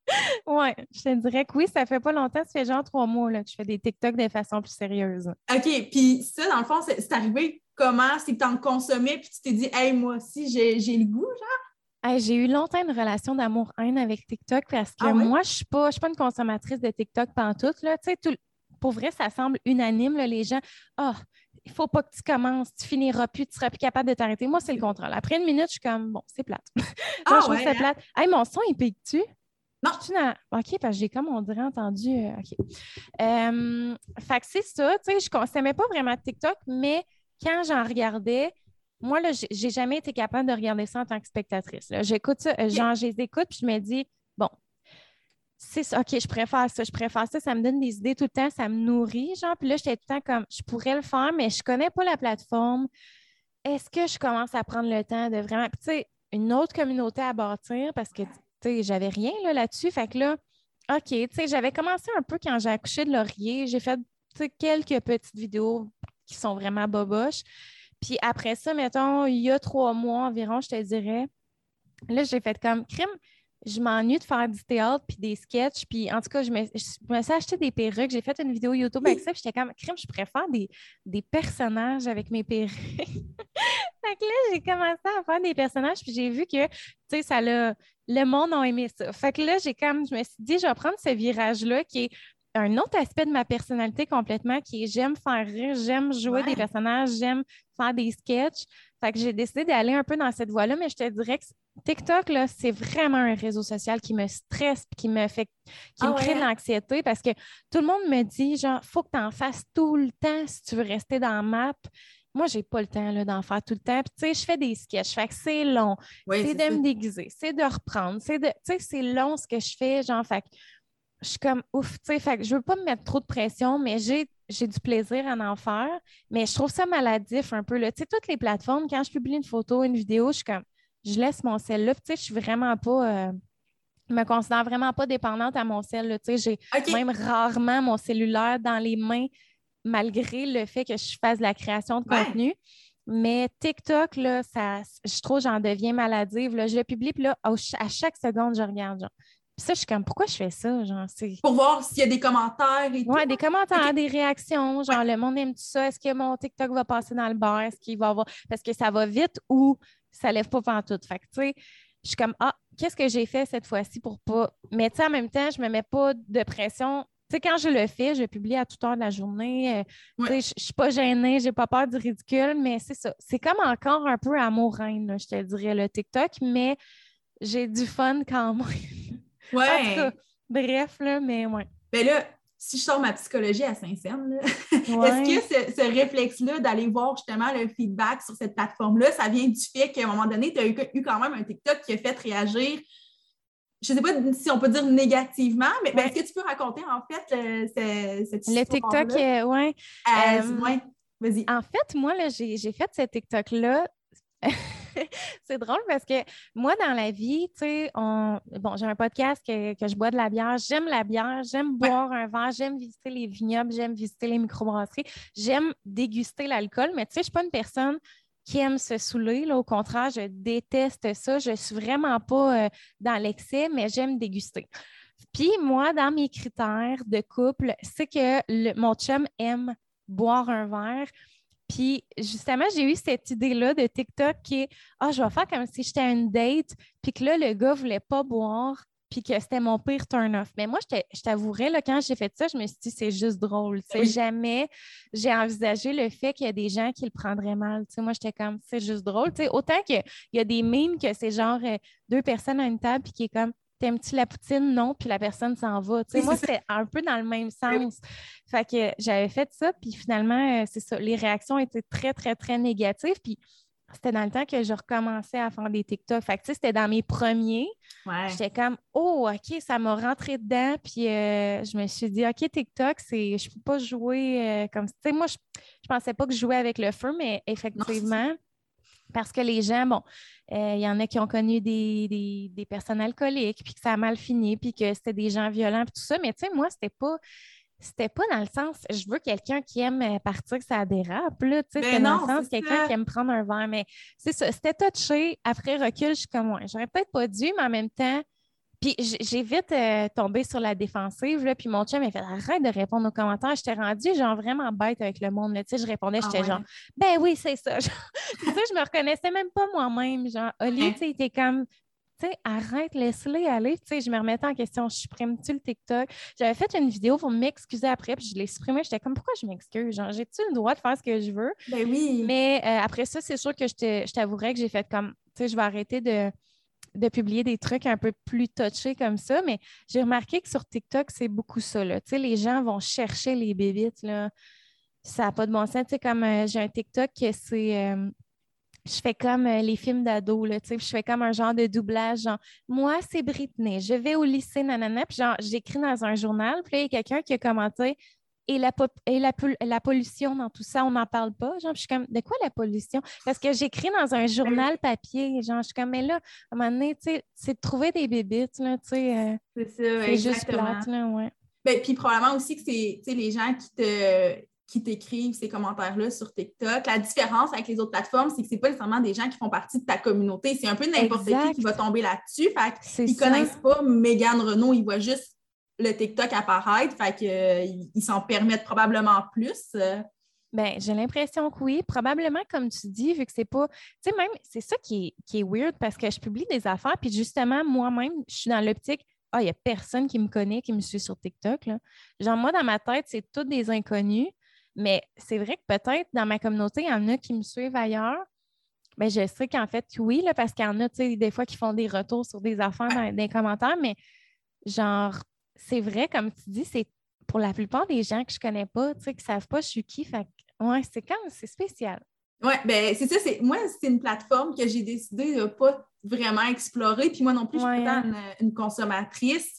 oui, je te dirais que oui, ça fait pas longtemps, ça fait genre trois mois là, que je fais des TikTok de façon plus sérieuse. OK, puis ça, dans le fond, c'est arrivé comment? C'est que tu en consommais puis tu t'es dit, hey, moi aussi, j'ai le goût, genre? j'ai eu longtemps une relation d'amour-haine avec TikTok parce que ah moi, je ne suis, pas, pas une consommatrice de TikTok pantoute. Là. Tu sais, tout, pour vrai, ça semble unanime, les gens. Ah, oh, il faut pas que tu commences, tu finiras plus, tu seras plus capable de t'arrêter. Moi, c'est le contrôle. Après une minute, je suis comme, bon, c'est plate. Ah, je trouve hein? plate. Hey, mon son, il pique-tu? Non. OK, parce que j'ai comme on dirait entendu. Euh, OK. Euh, fait que c'est ça, tu sais, je ne consommais pas vraiment TikTok, mais quand j'en regardais, moi, là, j'ai jamais été capable de regarder ça en tant que spectatrice. J'écoute ça, euh, genre, je les écoute, puis je me dis, c'est ça, OK, je préfère ça, je préfère ça, ça me donne des idées tout le temps, ça me nourrit, genre. Puis là, j'étais tout le temps comme, je pourrais le faire, mais je connais pas la plateforme. Est-ce que je commence à prendre le temps de vraiment, tu sais, une autre communauté à bâtir parce que, tu sais, j'avais rien là-dessus. fait que là, OK, tu sais, j'avais commencé un peu quand j'ai accouché de Laurier. J'ai fait, quelques petites vidéos qui sont vraiment boboches. Puis après ça, mettons, il y a trois mois environ, je te dirais, là, j'ai fait comme crime je m'ennuie de faire du théâtre puis des sketchs. Puis en tout cas, je me, suis acheté des perruques. J'ai fait une vidéo YouTube avec ça. Puis j'étais comme, crime, je préfère des, des personnages avec mes perruques. fait que là, j'ai commencé à faire des personnages. Puis j'ai vu que, tu sais, ça l'a. Le monde a aimé ça. Fait que là, j'ai comme, je me suis dit, je vais prendre ce virage-là qui est un autre aspect de ma personnalité complètement qui est j'aime faire rire, j'aime jouer des personnages, j'aime faire des sketchs. Fait que j'ai décidé d'aller un peu dans cette voie-là, mais je te dirais que TikTok, là, c'est vraiment un réseau social qui me stresse qui me fait qui me ah crée de l'anxiété parce que tout le monde me dit genre faut que tu en fasses tout le temps si tu veux rester dans la map. Moi, j'ai pas le temps d'en faire tout le temps. Puis, tu sais, je fais des sketchs. Fait que c'est long. c'est de me déguiser. C'est de reprendre. C'est de. Tu sais, c'est long ce que je fais. Genre, fait je suis comme ouf, tu sais, fait que je veux pas me mettre trop de pression, mais j'ai, du plaisir à en faire. Mais je trouve ça maladif un peu. Tu sais, toutes les plateformes, quand je publie une photo, une vidéo, je suis comme, je laisse mon sel là. Tu sais, je suis vraiment pas. Euh, je me considère vraiment pas dépendante à mon sel. Tu sais, j'ai même rarement mon cellulaire dans les mains, malgré le fait que je fasse de la création de contenu. Mais TikTok, là, ça, je trouve j'en deviens maladive. Là. Je le publie, puis là, à chaque seconde, je regarde. Genre, puis ça, je suis comme, pourquoi je fais ça? Genre, Pour voir s'il y a des commentaires et Oui, des commentaires, des réactions. Genre, le monde aime tout ça? Est-ce que mon TikTok va passer dans le bar? Est-ce qu'il va avoir. Parce que ça va vite ou ça lève pas tout. Fait que, tu sais, je suis comme, ah, qu'est-ce que j'ai fait cette fois-ci pour pas. Mais, tu sais, en même temps, je me mets pas de pression. Tu sais, quand je le fais, je publie à toute heure de la journée. Euh, tu sais, je suis pas gênée, j'ai pas peur du ridicule, mais c'est ça. C'est comme encore un peu amour-reine, je te dirais, le TikTok, mais j'ai du fun quand même. Ouais. bref, là, mais ouais. Ben là, si je sors ma psychologie à Saint-Saëns, est-ce que ce, réflexe-là d'aller voir justement le feedback sur cette plateforme-là, ça vient du fait qu'à un moment donné, tu as eu, quand même un TikTok qui a fait réagir, je ne sais pas si on peut dire négativement, mais ben, est-ce que tu peux raconter en fait cette Le TikTok, euh, oui. Euh, euh, ouais. Vas-y. En fait, moi, j'ai fait ce TikTok-là. c'est drôle parce que moi, dans la vie, tu sais, bon, j'ai un podcast que, je bois de la bière. J'aime la bière, j'aime boire un verre, j'aime visiter les vignobles, j'aime visiter les microbrasseries, j'aime déguster l'alcool, mais tu sais, je ne suis pas une personne qui aime se saouler. Là. Au contraire, je déteste ça. Je ne suis vraiment pas euh, dans l'excès, mais j'aime déguster. Puis moi, dans mes critères de couple, c'est que le, mon chum aime boire un verre, puis justement, j'ai eu cette idée-là de TikTok qui est Ah, je vais faire comme si j'étais à une date, puis que là, le gars ne voulait pas boire, puis que c'était mon pire turn-off. Mais moi, je t'avouerais, quand j'ai fait ça, je me suis dit, c'est juste drôle. Jamais j'ai envisagé le fait qu'il y a des gens qui le prendraient mal. moi, j'étais comme, c'est juste drôle. autant qu'il y a des mimes que c'est genre euh, deux personnes à une table, puis qui est comme, T'aimes-tu la poutine? Non, puis la personne s'en va. moi, c'est un peu dans le même sens. Fait que j'avais fait ça, puis finalement, euh, c'est ça. Les réactions étaient très, très, très négatives. Puis c'était dans le temps que je recommençais à faire des TikTok. Fait que, c'était dans mes premiers. J'étais comme, oh, OK, ça m'a rentré dedans. Puis euh, je me suis dit, OK, TikTok, c'est, je peux pas jouer euh, comme ça. Tu sais, moi, je, je pensais pas que je jouais avec le feu, mais effectivement, parce que les gens, bon, euh, il y en a qui ont connu des, personnes alcooliques, puis que ça a mal fini, puis que c'était des gens violents, puis tout ça. Mais tu sais, moi, c'était pas. C'était pas dans le sens, je veux quelqu'un qui aime euh, partir que ça dérape, là, tu sais, c'était dans le sens quelqu'un qui aime prendre un verre, mais c'est ça, c'était touché. Après recul, je suis comme, ouais, j'aurais peut-être pas dû, mais en même temps, puis j'ai vite euh, tombé sur la défensive, là, puis mon chum m'a fait arrête de répondre aux commentaires. J'étais rendue genre vraiment bête avec le monde. Là. Tu sais, je répondais, ah j'étais genre Ben oui, c'est ça. tu sais, je me reconnaissais même pas moi-même. Genre, Oli, tu sais, était comme tu sais, arrête, laisse-les aller. Tu sais, je me remettais en question, je supprime-tu le TikTok? J'avais fait une vidéo pour m'excuser après, puis je l'ai supprimé. J'étais comme, pourquoi je m'excuse? Genre, j'ai-tu le droit de faire ce que je veux? Ben oui. Mais euh, après ça, c'est sûr que je t'avouerais que j'ai fait comme, tu sais, je vais arrêter de, de publier des trucs un peu plus touchés comme ça, mais j'ai remarqué que sur TikTok, c'est beaucoup ça. Là. Les gens vont chercher les bébites. Là. Ça n'a pas de bon sens. comme euh, j'ai un TikTok que c'est. Euh, je fais comme euh, les films d'ado, je fais comme un genre de doublage, genre, moi, c'est Britney, je vais au lycée, nanana, puis genre, j'écris dans un journal, puis il y a quelqu'un qui a commenté, et la, et la, pollution dans tout ça, on n'en parle pas. Genre, je suis comme, de quoi la pollution? Parce que j'écris dans un journal papier. Genre, je suis comme, mais là, à un moment donné, c'est de trouver des bébites, là, tu sais. Euh, c'est ça, C'est juste plate, là, ouais. Ben, puis probablement aussi que c'est les gens qui te qui t'écrivent ces commentaires-là sur TikTok. La différence avec les autres plateformes, c'est que ce n'est pas nécessairement des gens qui font partie de ta communauté. C'est un peu n'importe qui qui va tomber là-dessus. Fait ils ne connaissent pas Megan Renault, ils voient juste le TikTok apparaître. Fait qu'ils euh, s'en permettent probablement plus. Ben, j'ai l'impression que oui. Probablement, comme tu dis, vu que c'est pas. Tu sais, même, c'est ça qui est, qui est weird parce que je publie des affaires, puis justement, moi-même, je suis dans l'optique. Ah, il n'y a personne qui me connaît, qui me suit sur TikTok. Là. Genre, moi, dans ma tête, c'est tous des inconnus. Mais c'est vrai que peut-être dans ma communauté, il y en a qui me suivent ailleurs. Ben, je sais qu'en fait, oui, là, parce qu'il y en a, tu sais, des fois qui font des retours sur des affaires dans, des commentaires, mais genre, c'est vrai, comme tu dis, c'est pour la plupart des gens que je connais pas, tu sais, qui savent pas je suis qui. Fait ouais, c'est quand c'est spécial. Oui, ben c'est ça, c'est moi, c'est une plateforme que j'ai décidé de ne pas vraiment explorer. Puis moi non plus, je suis pas une, une, consommatrice,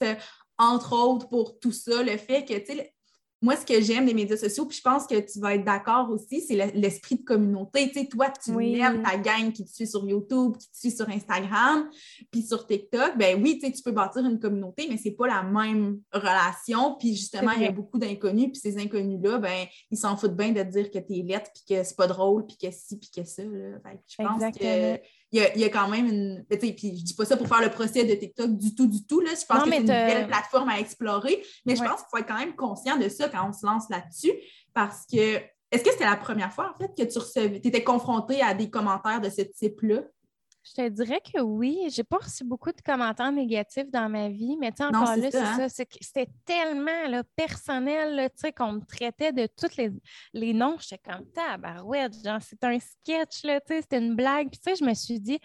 entre autres pour tout ça, le fait que, tu sais, moi, ce que j'aime des médias sociaux, puis je pense que tu vas être d'accord aussi, c'est l'esprit de communauté. Tu sais, toi, tu aimes ta gang qui te suit sur YouTube, qui te suit sur Instagram, puis sur TikTok. Ben oui, tu sais, tu peux bâtir une communauté, mais c'est pas la même relation. Puis justement, il y a beaucoup d'inconnus, puis ces inconnus-là, ben ils s'en foutent bien de te dire que tu es lettre, puis que c'est pas drôle, puis que si, puis que ça. je pense que il y, a, quand même une. Puis je dis pas ça pour faire le procès de TikTok du tout, du tout. Là. Je pense que c'est une belle plateforme à explorer, mais je pense qu'il faut être quand même conscient de ça quand on se lance là-dessus parce que. Est-ce que c'était la première fois, en fait, que tu recevais, tu étais confronté à des commentaires de ce type-là? Je te dirais que oui. J'ai pas reçu beaucoup de commentaires négatifs dans ma vie, mais tu encore là, c'est ça. Hein? C'était tellement là, personnel qu'on me traitait de tous les, les noms. J'étais comme tabarouette, genre c'est un sketch, c'était une blague. Puis tu sais, je me suis dit,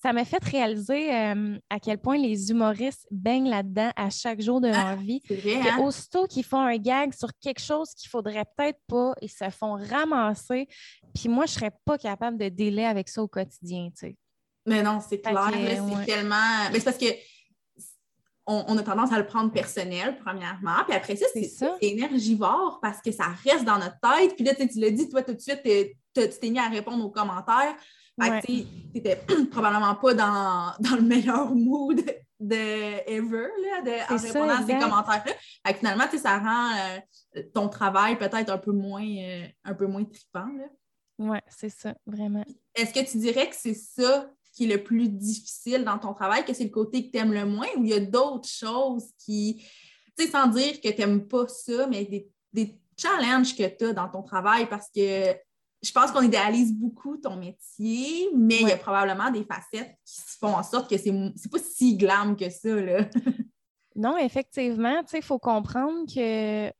ça m'a fait réaliser à quel point les humoristes baignent là-dedans à chaque jour de leur ah, vie. Vrai, hein? Aussitôt qu'ils font un gag sur quelque chose qu'il faudrait peut-être pas, ils se font ramasser. Puis moi, je serais pas capable de délai avec ça au quotidien, tu sais. Mais non, c'est clair. c'est tellement. c'est parce que on, a tendance à le prendre personnel, premièrement. Puis après ça, c'est énergivore parce que ça reste dans notre tête. Puis là, tu l'as dit, toi, tout de suite, tu t'es mis à répondre aux commentaires. tu n'étais probablement pas dans, le meilleur mood de ever, là, de, en répondant à ces commentaires-là. Finalement, ça rend euh, ton travail peut-être un peu moins, euh, un peu moins trippant. Oui, c'est ça, vraiment. Est-ce que tu dirais que c'est ça qui est le plus difficile dans ton travail, que c'est le côté que tu aimes le moins, ou il y a d'autres choses qui, tu sais, sans dire que tu n'aimes pas ça, mais des, challenges que tu as dans ton travail parce que je pense qu'on idéalise beaucoup ton métier, mais il y a probablement des facettes qui font en sorte que c'est, c'est pas si glam que ça. Là. non, effectivement, il faut comprendre que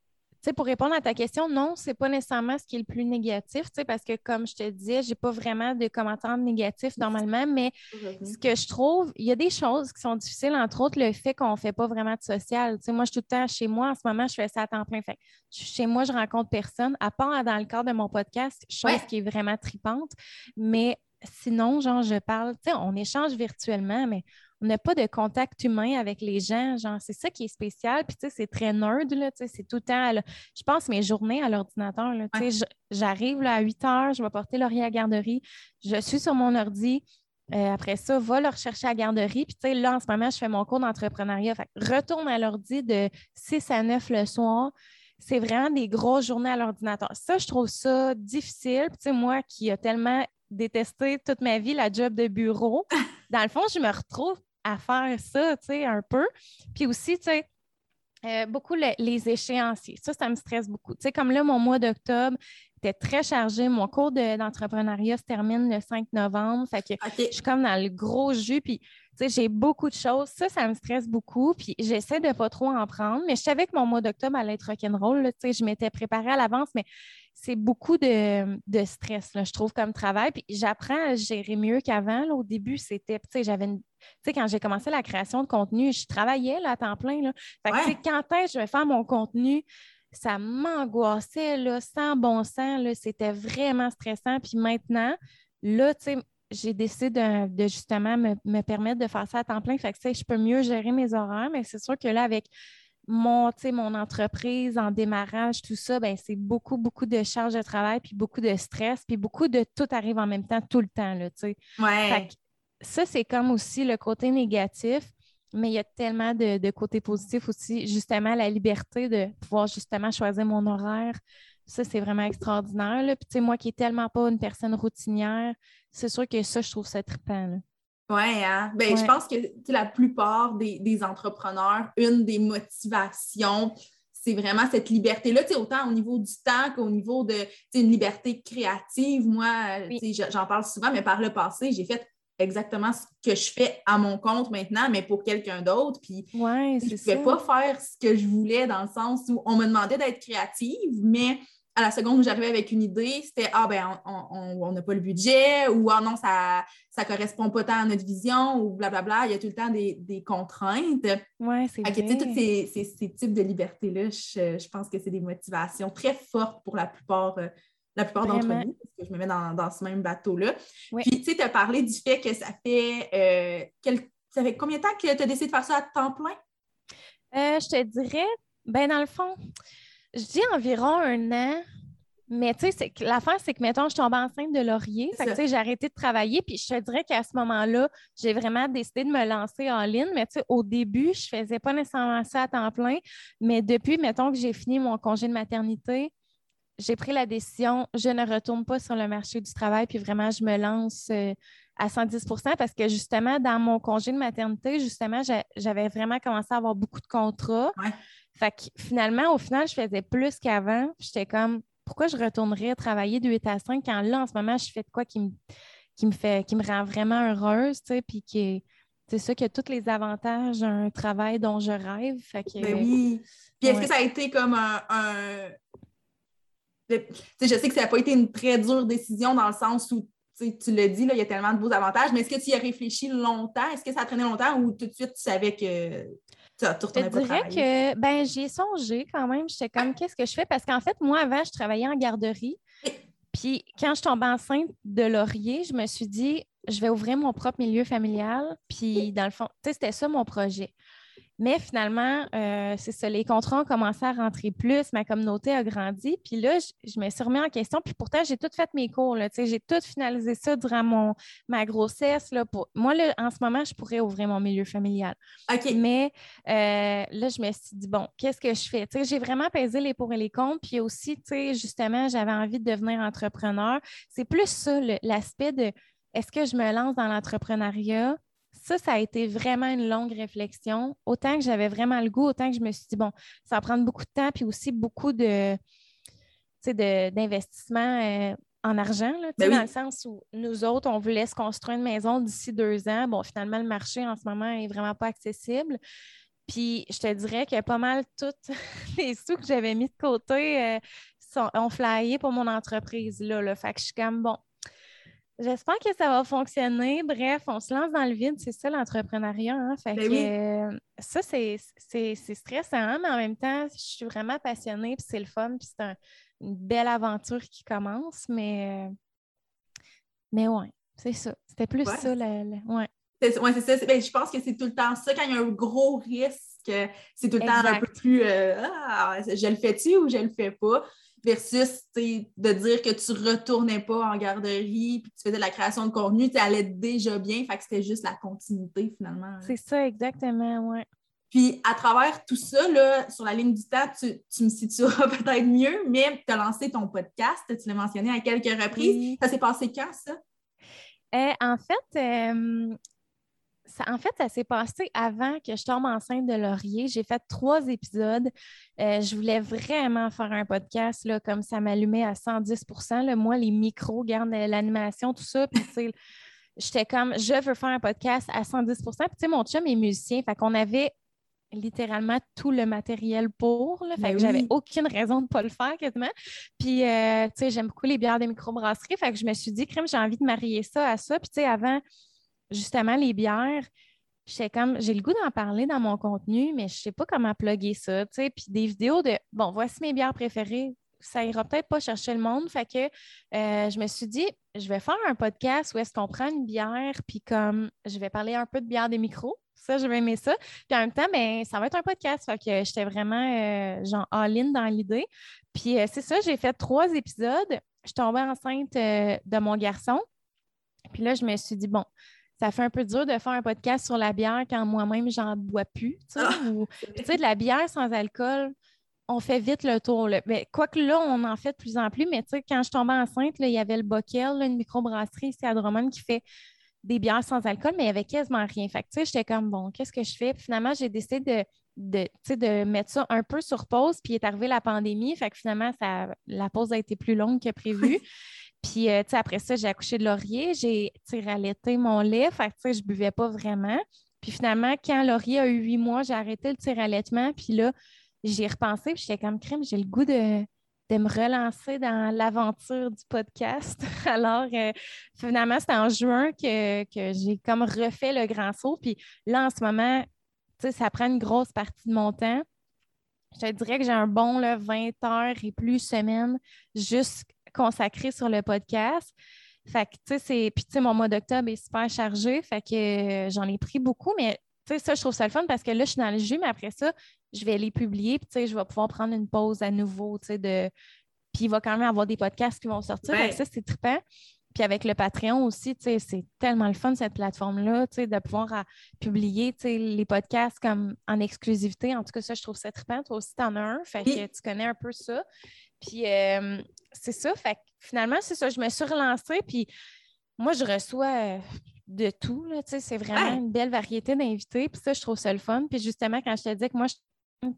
pour répondre à ta question, non, c'est pas nécessairement ce qui est le plus négatif, parce que comme je te disais, j'ai pas vraiment de commentaires négatifs normalement, mais ce que je trouve, il y a des choses qui sont difficiles, entre autres le fait qu'on fait pas vraiment de social. moi, je suis tout le temps chez moi. En ce moment, je fais ça à temps plein. Fait, chez moi, je rencontre personne, à part dans le cadre de mon podcast, chose qui est vraiment tripante. Mais sinon, genre, je parle, on échange virtuellement, mais on n'a pas de contact humain avec les gens. Genre, c'est ça qui est spécial. Puis, tu sais, c'est très nerd, là. Tu sais, c'est tout le temps. je pense mes journées à l'ordinateur, là. Tu sais, j'arrive à 8 heures, je vais porter Laurier à la garderie. Je suis sur mon ordi. Euh, après ça, va le rechercher à la garderie. Puis, tu sais, là, en ce moment, je fais mon cours d'entrepreneuriat. Fait retourne à l'ordi de 6 à 9 le soir c'est vraiment des grosses journées à l'ordinateur. Ça, je trouve ça difficile. Puis, tu sais, moi qui ai tellement détesté toute ma vie la job de bureau, dans le fond, je me retrouve à faire ça, tu sais, un peu. Puis aussi, tu sais, euh, beaucoup les échéanciers. Ça, ça me stresse beaucoup. Tu sais, comme là, mon mois d'octobre était très chargé. Mon cours d'entrepreneuriat se termine le 5 novembre. Fait que je suis comme dans le gros jus. Puis, tu sais, j'ai beaucoup de choses. Ça, ça me stresse beaucoup. Puis, j'essaie de pas trop en prendre. Mais je savais que mon mois d'octobre allait être rock'n'roll. Tu sais, je m'étais préparée à l'avance. Mais c'est beaucoup de, stress, je trouve, comme travail. Puis j'apprends à gérer mieux qu'avant. Au début, c'était, tu sais, j'avais Tu sais, quand j'ai commencé la création de contenu, je travaillais là, à temps plein. Là. Fait que, quand est-ce que je vais faire mon contenu, ça m'angoissait, là, sans bon sens. C'était vraiment stressant. Puis maintenant, là, tu sais, j'ai décidé de, justement me, permettre de faire ça à temps plein. Fait que, je peux mieux gérer mes horaires, mais c'est sûr que là, avec mon, mon entreprise en démarrage, tout ça, ben, c'est beaucoup, beaucoup de charges de travail, puis beaucoup de stress, puis beaucoup de tout arrive en même temps, tout le temps. Là, ouais. ça, c'est comme aussi le côté négatif, mais il y a tellement de, côtés positifs aussi. Justement, la liberté de pouvoir justement choisir mon horaire, Ça, c'est vraiment extraordinaire. Là. Puis, moi qui n'ai tellement pas une personne routinière, c'est sûr que ça, je trouve ça trippant. Oui, hein? ben, je pense que la plupart des, entrepreneurs, une des motivations, c'est vraiment cette liberté-là, autant au niveau du temps qu'au niveau de une liberté créative. Moi, j'en parle souvent, mais par le passé, j'ai fait exactement ce que je fais à mon compte maintenant, mais pour quelqu'un d'autre. Puis ouais, je ne pouvais pas faire ce que je voulais dans le sens où on me demandait d'être créative, mais à la seconde où j'arrivais avec une idée, c'était Ah, ben, on n'a pas le budget ou Ah non, ça ne correspond pas tant à notre vision ou blablabla. Il y a tout le temps des, contraintes. Oui, c'est vrai. Tous ces, types de libertés-là, je, pense que c'est des motivations très fortes pour la plupart. Euh, la plupart d'entre nous, parce que je me mets dans, ce même bateau-là. Puis, tu sais, tu as parlé du fait que ça fait, euh, ça fait combien de temps que tu as décidé de faire ça à temps plein? Euh, je te dirais, ben dans le fond, je dis environ un an. Mais tu sais, l'affaire, c'est que, mettons, je tombe enceinte de laurier. Fait que, j'ai arrêté de travailler. Puis je te dirais qu'à ce moment-là, j'ai vraiment décidé de me lancer en ligne. Mais tu sais, au début, je faisais pas nécessairement ça à temps plein. Mais depuis, mettons que j'ai fini mon congé de maternité, j'ai pris la décision, je ne retourne pas sur le marché du travail. Puis vraiment, je me lance euh, à 110% parce que justement, dans mon congé de maternité, justement, j'avais vraiment commencé à avoir beaucoup de contrats. Fait que finalement, au final, je faisais plus qu'avant. J'étais comme, pourquoi je retournerais travailler de 8 à 5 quand là, en ce moment, je fais de quoi qui me, qui me, fait, qui me rend vraiment heureuse, tu sais, puis qui c'est ça qui a tous les avantages d'un travail dont je rêve. Fait que, ben oui. Puis est-ce que ça a été comme un. je sais que ça n'a pas été une très dure décision dans le sens où tu l'as dit, là, il y a tellement de beaux avantages, mais est-ce que tu y as réfléchi longtemps? Est-ce que ça a traîné longtemps ou tout de suite tu savais que je dirais que ben, j'y ai songé quand même. J'étais comme, qu'est-ce que je fais? Parce qu'en fait, moi, avant, je travaillais en garderie. Puis quand je tombe enceinte de Laurier, je me suis dit, je vais ouvrir mon propre milieu familial. Puis dans le fond, c'était ça mon projet. Mais finalement, euh, c'est ça, les contrats ont commencé à rentrer plus, ma communauté a grandi. Puis là, je, me suis remis en question. Puis pourtant, j'ai tout fait mes cours. J'ai tout finalisé ça durant mon, ma grossesse. Là, pour... Moi, là, en ce moment, je pourrais ouvrir mon milieu familial. OK. Mais euh, là, je me suis dit, bon, qu'est-ce que je fais? J'ai vraiment pesé les pour et les contre. Puis aussi, justement, j'avais envie de devenir entrepreneur. C'est plus ça, l'aspect de est-ce que je me lance dans l'entrepreneuriat? Ça, ça a été vraiment une longue réflexion. Autant que j'avais vraiment le goût, autant que je me suis dit, bon, ça va prendre beaucoup de temps, puis aussi beaucoup de, d'investissement euh, en argent, là, ben dans le sens où nous autres, on voulait se construire une maison d'ici deux ans. Bon, finalement, le marché en ce moment n'est vraiment pas accessible. Puis je te dirais que pas mal tous les sous que j'avais mis de côté euh, sont, ont flyé pour mon entreprise. Là, là. Fait que je suis comme, bon, J'espère que ça va fonctionner. Bref, on se lance dans le vide, c'est ça l'entrepreneuriat. Hein? Fait ben que, euh, ça, c'est stressant, mais en même temps, je suis vraiment passionnée, puis c'est le fun, puis c'est une belle aventure qui commence. Mais, euh, mais ouais, c'est ça. C'était plus ça. ouais. c'est ça. Ben, je pense que c'est tout le temps ça. Quand il y a un gros risque, c'est tout le temps un peu plus euh, ah, je le fais-tu ou je le fais pas? Versus de dire que tu retournais pas en garderie puis tu faisais de la création de contenu, tu allais déjà bien, fait que c'était juste la continuité finalement. Hein. C'est ça, exactement, oui. Puis à travers tout ça, là, sur la ligne du temps, tu, me situeras peut-être mieux, mais tu as lancé ton podcast, tu l'as mentionné à quelques reprises. Ça s'est passé quand, ça? Euh, en fait, euh, en fait, ça s'est passé avant que je tombe enceinte de Laurier. J'ai fait trois épisodes. Euh, je voulais vraiment faire un podcast, là, comme ça m'allumait à 110 là. Moi, les micros, garde l'animation, tout ça. Puis, j'étais comme, je veux faire un podcast à 110% Puis, tu sais, mon chum est musicien. Fait qu'on avait littéralement tout le matériel pour. Là, fait ben que j'avais aucune raison de ne pas le faire quasiment. Puis, euh, tu sais, j'aime beaucoup les bières des microbrasseries. Fait que je me suis dit, crème, j'ai envie de marier ça à ça. Puis, tu sais, avant, justement, les bières, j'étais comme, j'ai le goût d'en parler dans mon contenu, mais je ne sais pas comment plugger ça. Puis des vidéos de, bon, voici mes bières préférées, ça ira peut-être pas chercher le monde. Fait que euh, je me suis dit, je vais faire un podcast où est-ce qu'on prend une bière, puis comme je vais parler un peu de bière des micros. Ça, je vais aimer ça. Puis en même temps, ben, ça va être un podcast. Fait que j'étais vraiment euh, genre all-in dans l'idée. Puis euh, c'est ça, j'ai fait trois épisodes. Je suis tombée enceinte de mon garçon. Puis là, je me suis dit, bon, ça fait un peu dur de faire un podcast sur la bière quand moi-même, j'en bois plus. Tu sais, ah, de la bière sans alcool, on fait vite le tour. Là. Mais, quoique là, on en fait de plus en plus, mais tu sais, quand je tombais enceinte, il y avait le Bockel, une microbrasserie ici à Drummond qui fait des bières sans alcool, mais il n'y avait quasiment rien. Fait que, tu sais, j'étais comme, bon, qu'est-ce que je fais? Puis finalement, j'ai décidé de, de, de mettre ça un peu sur pause, puis est arrivée la pandémie. Fait que finalement, ça, la pause a été plus longue que prévu. puis, euh, tu sais, après ça, j'ai accouché de laurier, j'ai allaité mon lait. Fait que, tu sais, je buvais pas vraiment. Puis finalement, quand Laurier a eu huit mois, j'ai arrêté le tir allaitement. Puis là, j'ai repensé, puis j'étais comme crème, j'ai le goût de, me relancer dans l'aventure du podcast. Alors, euh, finalement, c'était en juin que, j'ai comme refait le grand saut. Puis là, en ce moment, ça prend une grosse partie de mon temps. Je te dirais que j'ai un bon là, 20 heures et plus semaine juste consacré sur le podcast. Fait que, tu sais, c'est. Puis, tu sais, mon mois d'octobre est super chargé. Fait que euh, j'en ai pris beaucoup, mais, tu sais, ça, je trouve ça le fun parce que là, je suis dans le jus, mais après ça, je vais les publier. Puis, tu sais, je vais pouvoir prendre une pause à nouveau, tu sais, de. Puis, il va quand même avoir des podcasts qui vont sortir. Fait ça, c'est trippant. Puis avec le Patreon aussi, tu sais, c'est tellement le fun, cette plateforme-là, tu sais, de pouvoir euh, publier, tu sais, les podcasts comme en exclusivité. En tout cas, ça, je trouve ça trippant. Toi aussi, tu en as un. Fait que tu connais un peu ça. Puis euh, c'est ça. Fait que finalement, c'est ça. Je me suis relancée. Puis moi, je reçois euh, de tout. C'est vraiment une belle variété d'invités. Puis ça, je trouve ça le fun. Puis justement, quand je te dis que moi, je suis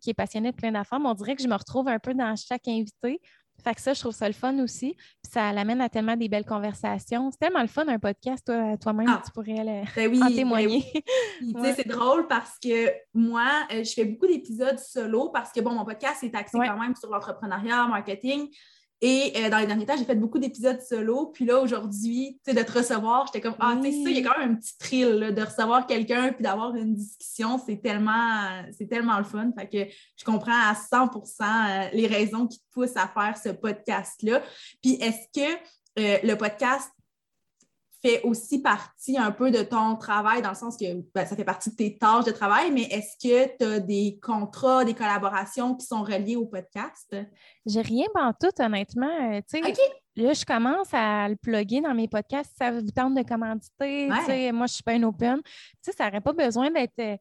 qui est passionnée de plein d'affaires, on dirait que je me retrouve un peu dans chaque invité. Fait que ça, je trouve ça le fun aussi. Puis ça l'amène à tellement des belles conversations. C'est tellement le fun un podcast, toi, toi-même, ah. tu pourrais le... Ben en ben témoigner. C'est drôle parce que moi, euh, je fais beaucoup d'épisodes solo parce que bon, mon podcast est axé quand même sur l'entrepreneuriat, marketing. Et euh, dans les derniers temps, j'ai fait beaucoup d'épisodes solo. Puis là, aujourd'hui, tu sais, de te recevoir, j'étais comme, ah, tu sais, il y a quand même un petit thrill de recevoir quelqu'un puis d'avoir une discussion. C'est tellement, c'est tellement le fun. Fait que je comprends à 100% euh, les raisons qui te poussent à faire ce podcast-là. Puis est-ce que euh, le podcast fait aussi partie un peu de ton travail, dans le sens que ben, ça fait partie de tes tâches de travail, mais est-ce que tu as des contrats, des collaborations qui sont reliées au podcast? J'ai rien en tout, honnêtement. Euh, là, je commence à le plugger dans mes podcasts. Ça vous tente de commanditer. Moi, je suis pas une open. ça n'aurait pas besoin d'être euh,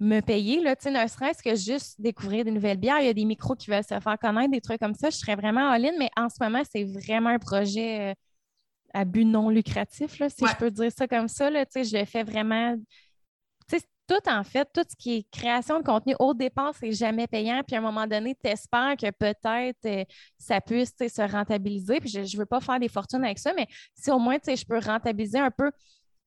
me payer, là, ne serait-ce que juste découvrir des nouvelles bières. Il y a des micros qui veulent se faire connaître, des trucs comme ça. Je serais vraiment all-in, mais en ce moment, c'est vraiment un projet. À but non lucratif, si je peux dire ça comme ça. Là, je le fais vraiment. Tout en fait, tout ce qui est création de contenu au départ, c'est jamais payant. Puis à un moment donné, tu espères que peut-être euh, ça puisse se rentabiliser. Puis je ne veux pas faire des fortunes avec ça, mais si au moins je peux rentabiliser un peu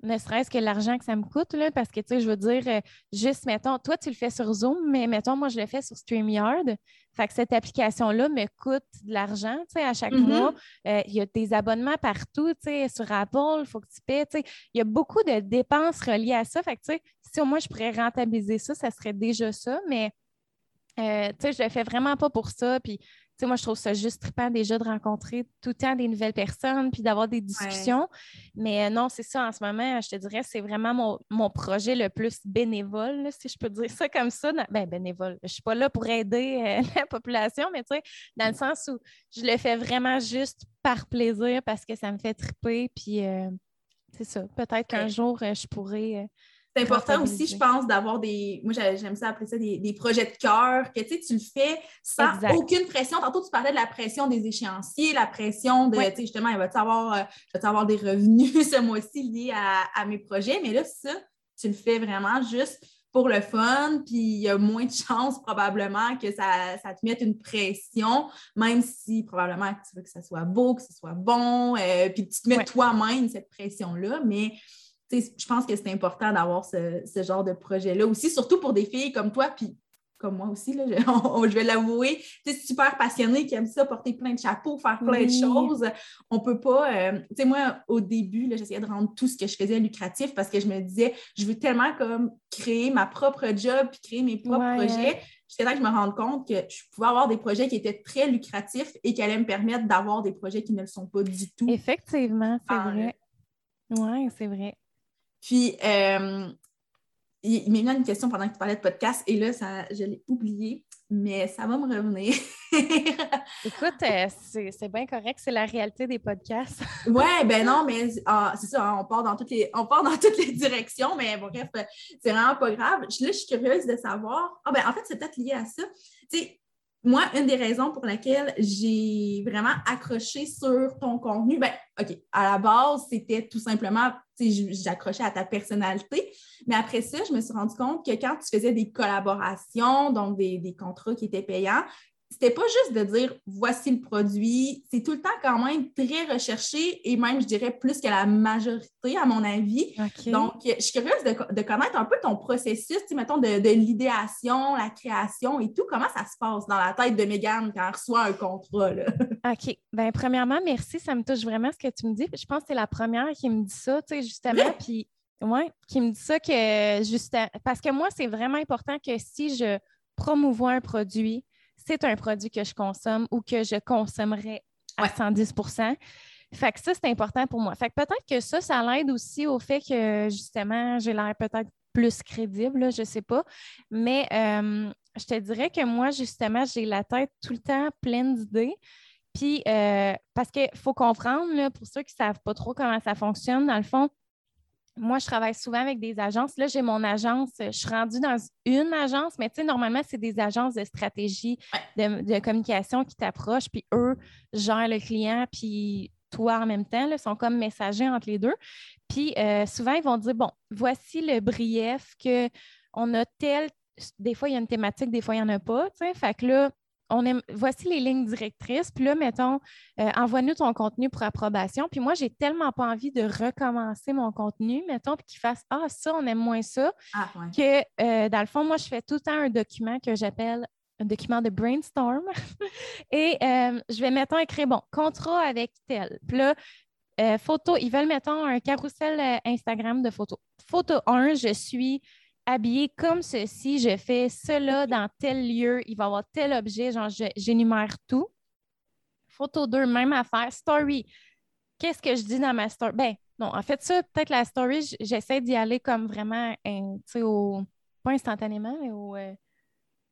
ne serait-ce que l'argent que ça me coûte, là, parce que, tu sais, je veux dire, euh, juste, mettons, toi, tu le fais sur Zoom, mais mettons, moi, je le fais sur StreamYard. Fait que cette application-là me coûte de l'argent, tu sais, à chaque mm-hmm. mois. Euh, il y a des abonnements partout, tu sais, sur Apple, il faut que tu paies, tu sais. Il y a beaucoup de dépenses reliées à ça. Fait que, tu sais, si au moins je pourrais rentabiliser ça, ça serait déjà ça, mais, euh, tu sais, je le fais vraiment pas pour ça. Puis, moi, je trouve ça juste trippant déjà de rencontrer tout le temps des nouvelles personnes puis d'avoir des discussions. Mais euh, non, c'est ça, en ce moment, je te dirais, c'est vraiment mon, projet le plus bénévole, si je peux dire ça comme ça. Ben, bénévole. Je ne suis pas là pour aider euh, la population, mais tu sais, dans le sens où je le fais vraiment juste par plaisir parce que ça me fait triper. Puis euh, c'est ça. Peut-être qu'un jour, je pourrais c'est important aussi, je pense, d'avoir des. Moi, j'aime ça appeler ça des, projets de cœur, que tu tu le fais sans aucune pression. Tantôt, tu parlais de la pression des échéanciers, la pression de, tu sais, justement, il va-tu avoir, euh, avoir des revenus ce mois-ci liés à, mes projets? Mais là, ça, tu le fais vraiment juste pour le fun, puis il y a moins de chances probablement que ça, te mette une pression, même si probablement tu veux que ça soit beau, que ce soit bon, euh, puis tu te mets toi-même cette pression-là, mais je pense que c'est important d'avoir ce, genre de projet-là aussi, surtout pour des filles comme toi, puis comme moi aussi, là, je, vais l'avouer, tu super passionné, qui aime ça, porter plein de chapeaux, faire plein de choses. On peut pas, euh, tu sais, moi, au début, j'essayais de rendre tout ce que je faisais lucratif parce que je me disais, je veux tellement comme créer ma propre job puis créer mes propres projets. Jusqu'à là que je me rende compte que je pouvais avoir des projets qui étaient très lucratifs et qui allaient me permettre d'avoir des projets qui ne le sont pas du tout. Effectivement, c'est vrai. Oui, c'est vrai. Puis, euh, il, m'a mis une question pendant que tu parlais de podcast et là, ça, je l'ai oublié, mais ça va me revenir. Écoute, euh, c'est bien correct, c'est la réalité des podcasts. oui, ben non, mais ah, c'est ça, hein, on, part dans toutes les, on part dans toutes les directions, mais bref, c'est vraiment pas grave. Là, je suis curieuse de savoir. Ah, ben en fait, c'est peut-être lié à ça. Tu sais, moi, une des raisons pour laquelle j'ai vraiment accroché sur ton contenu, ben, OK, à la base, c'était tout simplement, j'accrochais à ta personnalité. Mais après ça, je me suis rendu compte que quand tu faisais des collaborations, donc des, des contrats qui étaient payants, c'était pas juste de dire voici le produit, c'est tout le temps quand même très recherché et même, je dirais, plus que la majorité, à mon avis. Donc, je suis curieuse de, connaître un peu ton processus, mettons, de, de l'idéation, la création et tout. Comment ça se passe dans la tête de Megan quand elle reçoit un contrat? OK. Bien, premièrement, merci. Ça me touche vraiment ce que tu me dis. Je pense que c'est la première qui me dit ça, tu sais, justement. Puis, ouais, qui me dit ça que, juste, parce que moi, c'est vraiment important que si je promouvois un produit, c'est un produit que je consomme ou que je consommerais à 110% Fait que ça, c'est important pour moi. Fait que peut-être que ça, ça l'aide aussi au fait que justement, j'ai l'air peut-être plus crédible, je ne sais pas. Mais euh, je te dirais que moi, justement, j'ai la tête tout le temps pleine d'idées. Puis, euh, parce qu'il faut comprendre, là, pour ceux qui ne savent pas trop comment ça fonctionne, dans le fond, moi, je travaille souvent avec des agences. Là, j'ai mon agence. Je suis rendue dans une agence, mais tu sais, normalement, c'est des agences de stratégie, de, communication qui t'approchent, puis eux gèrent le client, puis toi en même temps, ils sont comme messagers entre les deux. Puis euh, souvent, ils vont dire bon, voici le brief que on a tel. Des fois, il y a une thématique, des fois, il n'y en a pas. Tu sais. Fait que là, voici les lignes directrices. Puis là, mettons, euh, envoie-nous ton contenu pour approbation. Puis moi, j'ai tellement pas envie de recommencer mon contenu, mettons, puis qu'il fasse Ah, ça, on aime moins ça, ah, que euh, dans le fond, moi, je fais tout le temps un document que j'appelle un document de brainstorm. Et euh, je vais, mettons, écrire, bon, contrat avec tel. Puis là, photo, ils veulent, mettons, un carrousel Instagram de photos. Photo 1, je suis habillé comme ceci, je fais cela dans tel lieu, il va y avoir tel objet, genre j'énumère tout. Photo 2, même affaire. Story, qu'est-ce que je dis dans ma story? Ben, non, en fait, ça, peut-être la story, j'essaie d'y aller comme vraiment, hein, tu sais, au, pas instantanément, mais au, euh,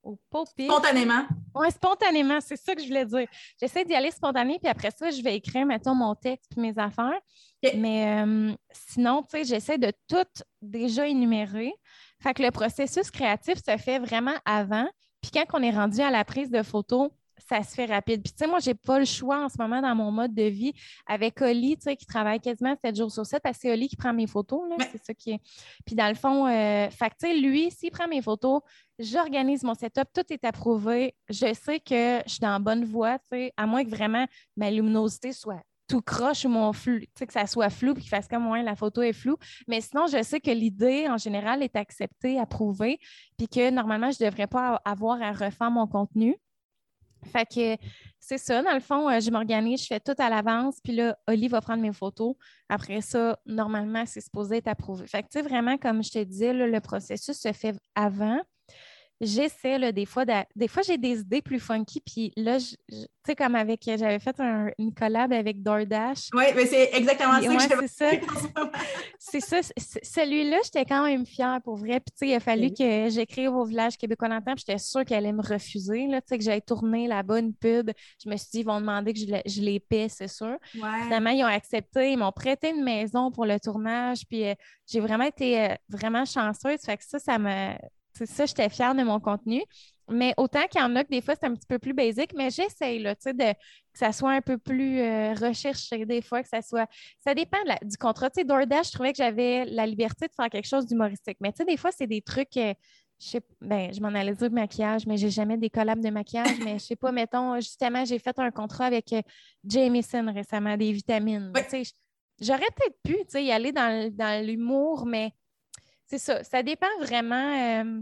au Spontanément. Oui, spontanément, c'est ça que je voulais dire. J'essaie d'y aller spontané, puis après ça, je vais écrire, mettons, mon texte mes affaires. Mais euh, sinon, tu sais, j'essaie de tout déjà énumérer. Fait que le processus créatif se fait vraiment avant. Puis quand on est rendu à la prise de photos, ça se fait rapide. Puis, tu sais, moi, j'ai pas le choix en ce moment dans mon mode de vie avec Oli, tu sais, qui travaille quasiment 7 jours sur 7, parce que c'est Oli qui prend mes photos, là, c'est ça qui est. Puis, dans le fond, euh, fait tu sais, lui, s'il prend mes photos, j'organise mon setup, tout est approuvé. Je sais que je suis dans bonne voie, tu sais, à moins que vraiment ma luminosité soit tout croche ou mon flou, que ça soit flou et qu'il fasse comme moi, la photo est floue. Mais sinon, je sais que l'idée, en général, est acceptée, approuvée, puis que normalement, je ne devrais pas avoir à refaire mon contenu. Fait que c'est ça, dans le fond, euh, je m'organise, je fais tout à l'avance, puis là, Oli va prendre mes photos. Après ça, normalement, c'est supposé être approuvé. Fait que, tu sais, vraiment, comme je te disais, le processus se fait avant j'essaie des fois, des fois j'ai des idées plus funky, puis là, tu sais, comme avec, j'avais fait un, une collab avec DoorDash. Oui, mais c'est exactement ça que c'est ça. c'est ça. Celui-là, j'étais quand même fière pour vrai. Puis, tu sais, il a fallu que j'écrive au village québécois en temps, puis j'étais sûre qu'elle allait me refuser, là, tu sais, que j'allais tourner là-bas une pub. Je me suis dit, ils vont demander que je, je les paie, c'est sûr. Finalement, ils ont accepté, ils m'ont prêté une maison pour le tournage, puis euh, j'ai vraiment été euh, vraiment chanceuse. Fait que ça, ça me c'est ça, j'étais fière de mon contenu. Mais autant qu'il y en a que des fois, c'est un petit peu plus basique, mais j'essaye de, que ça soit un peu plus euh, recherché des fois, que ça soit. Ça dépend du contrat. Tu sais, DoorDash, je trouvais que j'avais la liberté de faire quelque chose d'humoristique. Mais tu sais, des fois, c'est des trucs. Euh, je sais, ben, je m'en allais dire maquillage, mais j'ai jamais des collabs de maquillage. mais je sais pas, mettons, justement, j'ai fait un contrat avec euh, Jameson récemment, des vitamines. J'aurais peut-être pu y aller dans, dans l'humour, mais c'est ça. Ça dépend vraiment. Euh,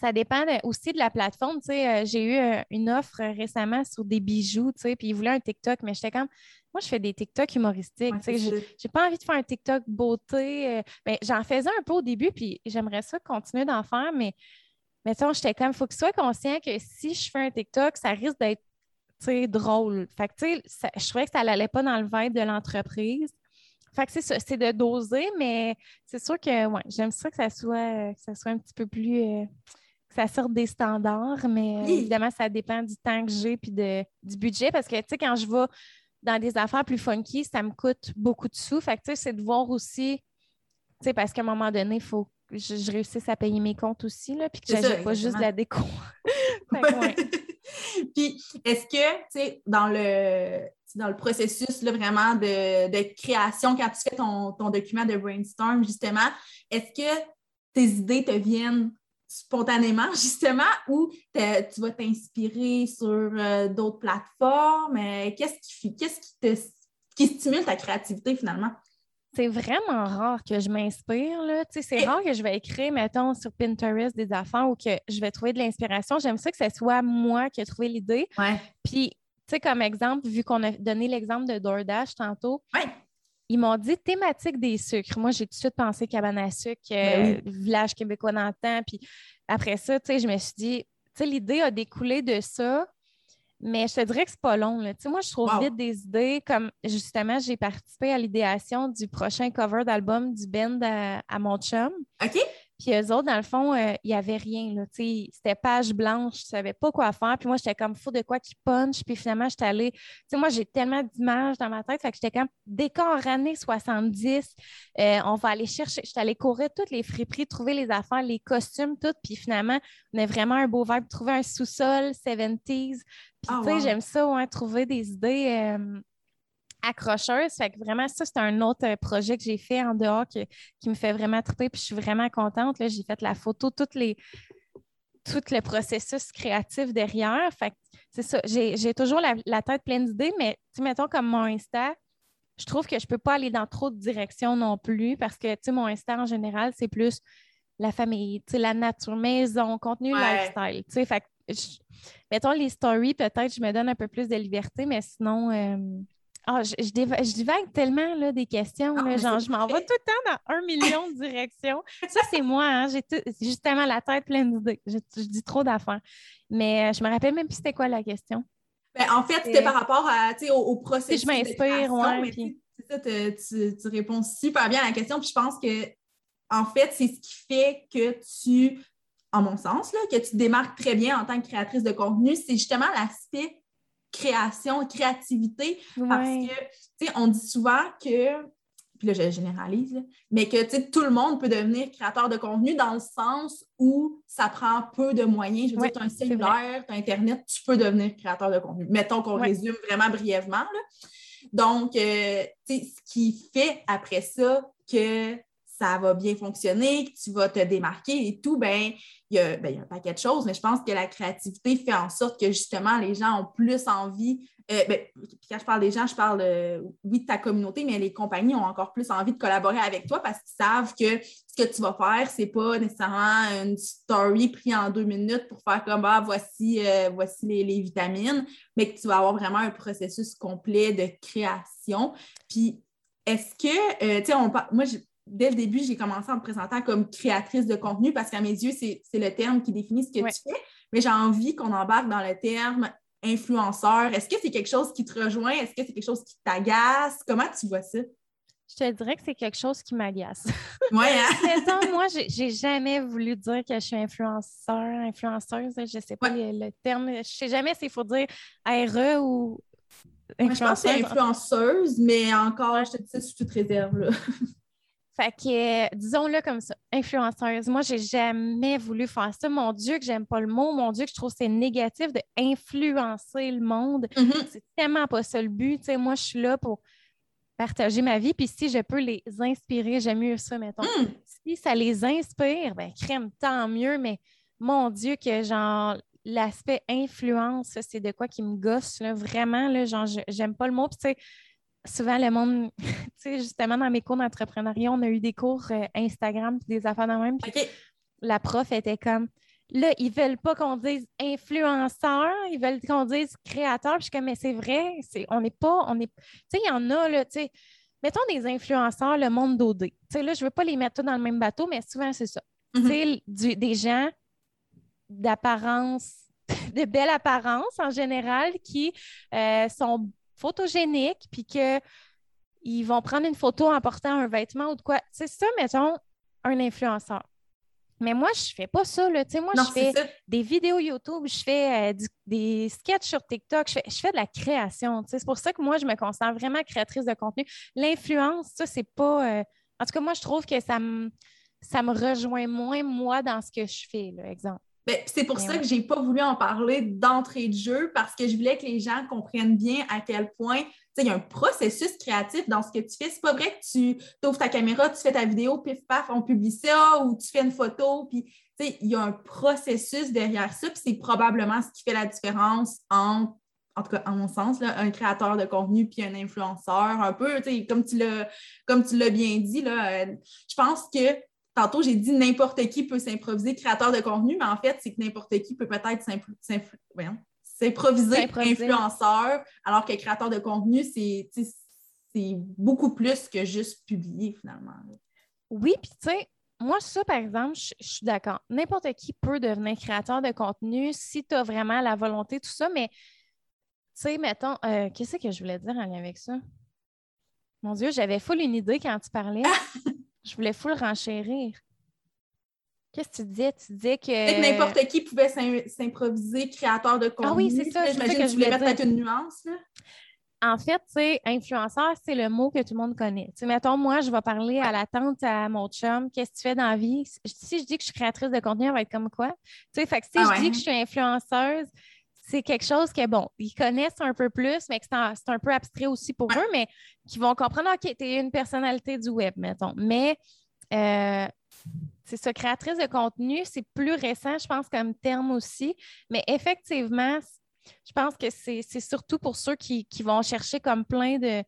ça dépend aussi de la plateforme. Euh, j'ai eu euh, une offre récemment sur des bijoux, puis ils voulaient un TikTok, mais j'étais comme, moi, je fais des TikTok humoristiques. Je j'ai pas envie de faire un TikTok beauté. Ben, j'en faisais un peu au début, puis j'aimerais ça continuer d'en faire, mais mettons, j'étais comme, il faut que tu sois conscient que si je fais un TikTok, ça risque d'être drôle. Fait que, je trouvais que ça n'allait pas dans le vibe de l'entreprise. Fait que c'est ça, c'est de doser, mais c'est sûr que ouais, j'aime ça que ça soit, ça soit un petit peu plus. Euh, que ça sorte des standards, mais euh, évidemment, ça dépend du temps que j'ai puis de, du budget parce que, tu sais, quand je vais dans des affaires plus funky, ça me coûte beaucoup de sous. Fait que, tu sais, c'est de voir aussi, tu sais, parce qu'à un moment donné, il faut que je, réussisse à payer mes comptes aussi, là, puis que j'ai pas juste la déco. Puis, est-ce que, tu sais, dans le, dans le processus là, vraiment de, création, quand tu fais ton, document de brainstorm, justement, est-ce que tes idées te viennent spontanément, justement, ou tu vas t'inspirer sur euh, d'autres plateformes? Euh, qu'est-ce qui, qu'est-ce qui, te, qui stimule ta créativité finalement? c'est vraiment rare que je m'inspire. C'est rare que je vais écrire, mettons, sur Pinterest des affaires ou que je vais trouver de l'inspiration. J'aime ça que ce soit moi qui ai trouvé l'idée. Puis, tu sais, comme exemple, vu qu'on a donné l'exemple de DoorDash tantôt, ils m'ont dit thématique des sucres. Moi, j'ai tout de suite pensé cabane à sucre, ben euh, village québécois dans le temps. Puis après ça, tu sais, je me suis dit, tu sais, l'idée a découlé de ça. Mais je te dirais que c'est pas long. Là. Moi, je trouve vite des idées comme justement, j'ai participé à l'idéation du prochain cover d'album du band à, à mon chum. OK. Puis eux autres, dans le fond, euh, il n'y avait rien. C'était page blanche, je ne savais pas quoi faire. Puis moi, j'étais comme fou de quoi qui punch. Puis finalement, j'étais allée. Tu sais, moi, j'ai tellement d'images dans ma tête. Fait que j'étais comme décor années 70. Euh, on va aller chercher. J'étais allée courir toutes les friperies, trouver les affaires, les costumes, tout. Puis finalement, on a vraiment un beau vibe. Trouver un sous-sol 70s. Puis ah, tu sais, j'aime ça, ouais, trouver des idées. Euh, accrocheuse. Fait que vraiment, ça, c'est un autre euh, projet que j'ai fait en dehors qui, me fait vraiment triper. Puis je suis vraiment contente. J'ai fait la photo, toutes les, tout le processus créatif derrière. Fait que c'est ça. J'ai toujours la, tête pleine d'idées, mais tu mettons comme mon Insta, je trouve que je ne peux pas aller dans trop de directions non plus parce que, tu sais, mon Insta en général, c'est plus la famille, tu sais, la nature, maison, contenu, lifestyle. Tu sais, fait que, mettons les stories, peut-être je me donne un peu plus de liberté, mais sinon, euh, ah, je, je, divague tellement là, des questions. Ah, genre, je m'en vais tout le temps dans un million de directions. Ça, c'est moi. Hein, j'ai justement la tête pleine d'idées. Je, dis trop d'affaires. Mais euh, je me rappelle même plus c'était quoi la question. Ben, en fait, c'était par rapport à, au, au, processus. Si je m'inspire, ça, tu, tu, réponds super bien à la question. Puis je pense que, en fait, c'est ce qui fait que tu, en mon sens, là, que tu démarques très bien en tant que créatrice de contenu, c'est justement l'aspect création, créativité. Parce que, tu sais, on dit souvent que, puis là, je généralise, mais que, tu sais, tout le monde peut devenir créateur de contenu dans le sens où ça prend peu de moyens. Je veux dire, tu as un cellulaire, tu as Internet, tu peux devenir créateur de contenu. Mettons qu'on résume vraiment brièvement. Donc, euh, tu sais, ce qui fait après ça que ça va bien fonctionner, que tu vas te démarquer et tout, ben il, y a, ben, un paquet de choses, mais je pense que la créativité fait en sorte que justement les gens ont plus envie. Euh, ben, quand je parle des gens, je parle, euh, oui, de ta communauté, mais les compagnies ont encore plus envie de collaborer avec toi parce qu'ils savent que ce que tu vas faire, ce n'est pas nécessairement une story prise en deux minutes pour faire comme ah, voici, euh, voici les, les, vitamines, mais que tu vas avoir vraiment un processus complet de création. Puis, est-ce que, tu sais, moi, dès le début, j'ai commencé en me présentant comme créatrice de contenu parce qu'à mes yeux, c'est le terme qui définit ce que tu fais. Mais j'ai envie qu'on embarque dans le terme influenceur. Est-ce que c'est quelque chose qui te rejoint? Est-ce que c'est quelque chose qui t'agace? Comment tu vois ça? Je te dirais que c'est quelque chose qui m'agace. Oui, hein? moi, j'ai jamais voulu dire que je suis influenceur, influenceuse, je ne sais pas le, terme. Je ne sais jamais s'il faut dire RE ou influenceuse. je pense que c'est influenceuse, mais encore, je te dis ça sous toute réserve. Là. Fait que, euh, disons-le comme ça, influenceuse. Moi, j'ai jamais voulu faire ça. Mon Dieu, que j'aime pas le mot. Mon Dieu, que je trouve que c'est négatif de influencer le monde. Mm-hmm. C'est tellement pas ça le but. moi, je suis là pour partager ma vie. Puis si je peux les inspirer, j'aime mieux ça, mettons. Mm. Si ça les inspire, ben crème, tant mieux. Mais mon Dieu, que genre l'aspect influence, c'est de quoi qui me gosse, là, vraiment, là, genre, j'aime pas le mot. Puis tu sais, souvent, le monde, tu sais, justement, dans mes cours d'entrepreneuriat, on a eu des cours euh, Instagram puis des affaires de même. La prof était comme, là, ils veulent pas qu'on dise influenceur, ils veulent qu'on dise créateur. Puis je suis comme, mais c'est vrai, c'est, on n'est pas, on est, tu sais, il y en a, là, tu sais, mettons des influenceurs, le monde d'OD. Tu sais, là, je veux pas les mettre tous dans le même bateau, mais souvent, c'est ça. Mm-hmm. Tu sais, des gens d'apparence, de belle apparence en général, qui euh, sont photogénique, puis qu'ils vont prendre une photo en portant un vêtement ou de quoi. C'est ça, mettons, un influenceur. Mais moi, je ne fais pas ça. Là. moi, je fais des vidéos YouTube, je fais euh, des sketchs sur TikTok, je fais, de la création. C'est pour ça que moi, je me considère vraiment créatrice de contenu. L'influence, ça, c'est pas. Euh, en tout cas, moi, je trouve que ça me, ça me rejoint moins, moi, dans ce que je fais, là, exemple. Ben, c'est pour ça que j'ai pas voulu en parler d'entrée de jeu parce que je voulais que les gens comprennent bien à quel point il y a un processus créatif dans ce que tu fais. C'est pas vrai que tu ouvres ta caméra, tu fais ta vidéo, pif paf, on publie ça, ou tu fais une photo, puis il y a un processus derrière ça, puis c'est probablement ce qui fait la différence entre en tout cas, à mon sens, là, un créateur de contenu puis un influenceur, un peu, comme tu l'as, comme tu l'as bien dit, là, euh, je pense que tantôt, j'ai dit n'importe qui peut s'improviser créateur de contenu, mais en fait, c'est que n'importe qui peut peut-être s'improviser influenceur, alors que créateur de contenu, c'est beaucoup plus que juste publier finalement. Oui, puis tu sais, moi, ça, par exemple, je, suis d'accord. N'importe qui peut devenir créateur de contenu si tu as vraiment la volonté, tout ça, mais tu sais, mettons, euh, qu'est-ce que je voulais dire en lien avec ça? Mon Dieu, j'avais full une idée quand tu parlais. Je voulais full renchérir. Qu'est-ce que tu disais? Tu disais que. n'importe qui pouvait s'improviser créateur de contenu. Ah oui, c'est ça. J'imagine que, je voulais mettre une nuance. En fait, tu sais, influenceur, c'est le mot que tout le monde connaît. Tu mettons, moi, je vais parler à la tante, à mon chum, qu'est-ce que tu fais dans la vie? Si je dis que je suis créatrice de contenu, elle va être comme quoi? Tu sais, fait que si ah je dis que je suis influenceuse, c'est quelque chose que, bon, ils connaissent un peu plus, mais que c'est un, peu abstrait aussi pour eux, mais qui vont comprendre, OK, tu es une personnalité du web, mettons. Mais euh, c'est ça, créatrice de contenu, c'est plus récent, je pense, comme terme aussi. Mais effectivement, je pense que c'est surtout pour ceux qui, vont chercher comme plein de.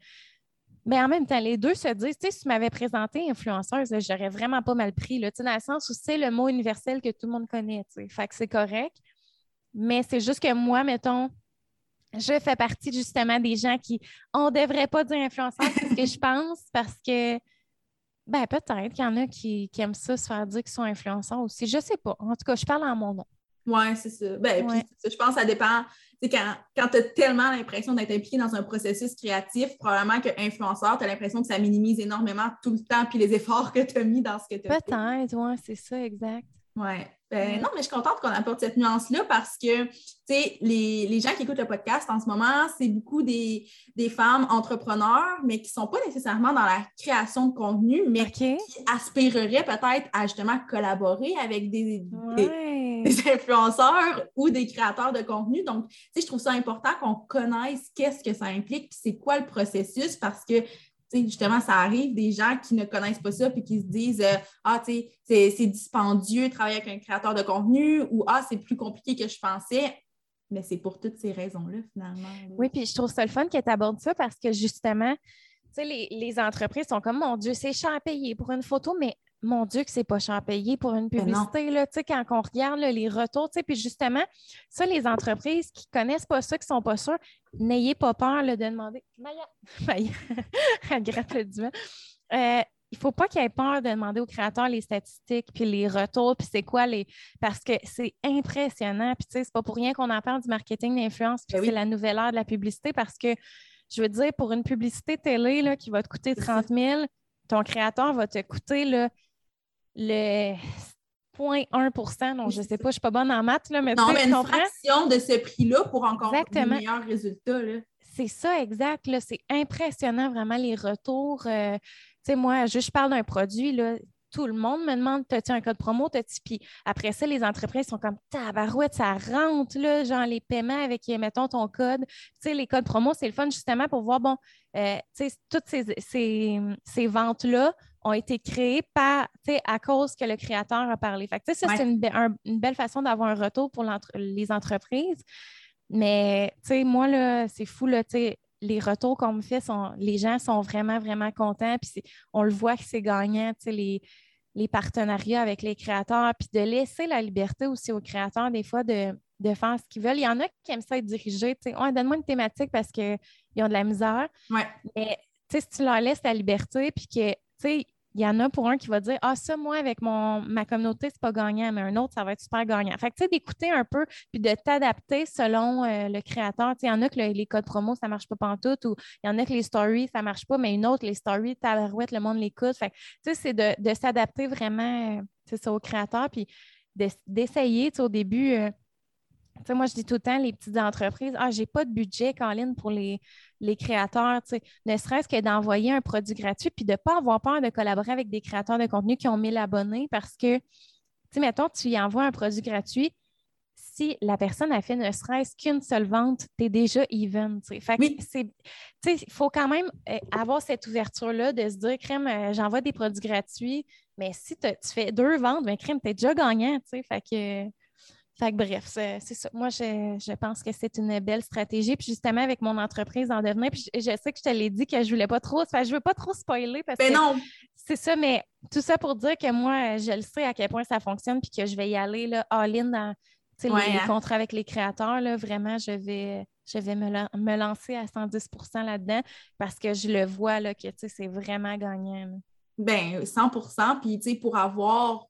Mais en même temps, les deux se disent, tu sais, si tu m'avais présenté influenceuse, j'aurais vraiment pas mal pris, là, dans le sens où c'est le mot universel que tout le monde connaît, tu sais. Fait que c'est correct. Mais c'est juste que moi, mettons, je fais partie justement des gens qui, on ne devrait pas dire influenceur, c'est ce que je pense, parce que, ben peut-être qu'il y en a qui, aiment ça, se faire dire qu'ils sont influenceurs aussi. Je ne sais pas. En tout cas, je parle en mon nom. Oui, c'est ça. Ben, je pense que ça dépend. quand, quand tu as tellement l'impression d'être impliqué dans un processus créatif, probablement que influenceur, tu as l'impression que ça minimise énormément tout le temps puis les efforts que tu as mis dans ce que tu as Peut-être, oui, c'est ça, exact. Oui. Ben, non, mais je suis contente qu'on apporte cette nuance-là parce que, tu sais, les, les, gens qui écoutent le podcast en ce moment, c'est beaucoup des, des, femmes entrepreneurs, mais qui ne sont pas nécessairement dans la création de contenu, mais qui aspireraient peut-être à justement collaborer avec des, des, influenceurs ou des créateurs de contenu. Donc, tu sais, je trouve ça important qu'on connaisse qu'est-ce que ça implique, puis c'est quoi le processus parce que justement, ça arrive des gens qui ne connaissent pas ça puis qui se disent euh, Ah, tu sais, c'est dispendieux de travailler avec un créateur de contenu ou Ah, c'est plus compliqué que je pensais. Mais c'est pour toutes ces raisons-là, finalement. Oui, puis je trouve ça le fun que tu abordes ça parce que justement, tu sais, les, les, entreprises sont comme Mon Dieu, c'est cher à payer pour une photo, mais mon Dieu, que c'est pas cher payé pour une publicité. Là, quand on regarde les retours, puis justement, ça, les entreprises qui ne connaissent pas ça, qui ne sont pas sûres, n'ayez pas peur de demander. Maya, Maya, elle gratte le divan. Euh, il ne faut pas qu'il y ait peur de demander aux créateurs les statistiques, puis les retours, puis c'est quoi les. Parce que c'est impressionnant. Puis, tu sais, c'est pas pour rien qu'on en parle du marketing d'influence, puis ben c'est la nouvelle ère de la publicité, parce que, je veux dire, pour une publicité télé là, qui va te coûter 30 000, ton créateur va te coûter là, le 0.1 donc je ne sais pas, je ne suis pas bonne en maths, là, mais non, mais une fraction de ce prix-là pour encore de meilleurs résultats. C'est ça, exact. C'est impressionnant vraiment les retours. Euh, tu sais, moi, je, je parle d'un produit, là, tout le monde me demande As-tu un code promo Puis après ça, les entreprises sont comme Tabarouette, ça rentre, là, genre les paiements avec, mettons, ton code. Tu sais, les codes promo, c'est le fun justement pour voir, bon, euh, tu sais, toutes ces, ces, ventes-là ont été créées par, à cause que le créateur a parlé. Fait que, ça, c'est une, une, belle façon d'avoir un retour pour les entreprises. Mais, moi, là, c'est fou, là, les retours qu'on me fait, sont, les gens sont vraiment, vraiment contents. Puis on le voit que c'est gagnant, les, les partenariats avec les créateurs, puis de laisser la liberté aussi aux créateurs, des fois, de, faire ce qu'ils veulent. Il y en a qui aiment ça être dirigés. Ouais, donne-moi une thématique parce qu'ils ont de la misère. Ouais. Mais si tu leur laisses la liberté, puis que il y en a pour un qui va dire Ah, ça, moi, avec mon, ma communauté, c'est pas gagnant, mais un autre, ça va être super gagnant. Fait que, tu sais, d'écouter un peu puis de t'adapter selon euh, le créateur. Tu sais, il y en a que les codes promo, ça marche pas pantoute ou il y en a que les stories, ça marche pas, mais une autre, les stories, tabarouette, le monde l'écoute. Fait que, tu sais, c'est de, s'adapter vraiment, c'est ça, au créateur puis d'essayer, tu sais, au début. Euh, moi, je dis tout le temps, les petites entreprises, ah, j'ai pas de budget, Caroline, pour les, les créateurs, ne serait-ce que d'envoyer un produit gratuit, puis de ne pas avoir peur de collaborer avec des créateurs de contenu qui ont 1000 abonnés parce que, tu sais, mettons, tu y envoies un produit gratuit, si la personne a fait ne serait-ce qu'une seule vente, tu es déjà even. Oui. il faut quand même euh, avoir cette ouverture-là de se dire, crème, euh, j'envoie des produits gratuits, mais si tu fais deux ventes, ben, crème, tu es déjà gagnant. Fait que, fait que bref, c'est ça. Moi, je, pense que c'est une belle stratégie. Puis justement, avec mon entreprise en devenir, puis je, sais que je te l'ai dit que je voulais pas trop, enfin, je veux pas trop spoiler parce mais que non. c'est ça, mais tout ça pour dire que moi, je le sais à quel point ça fonctionne, puis que je vais y aller là, all-in dans les, hein. contrats avec les créateurs. Là, vraiment, je vais, je vais me, lancer à 110% là-dedans parce que je le vois là, que c'est vraiment gagnant. Ben, 100% Puis, tu sais, pour avoir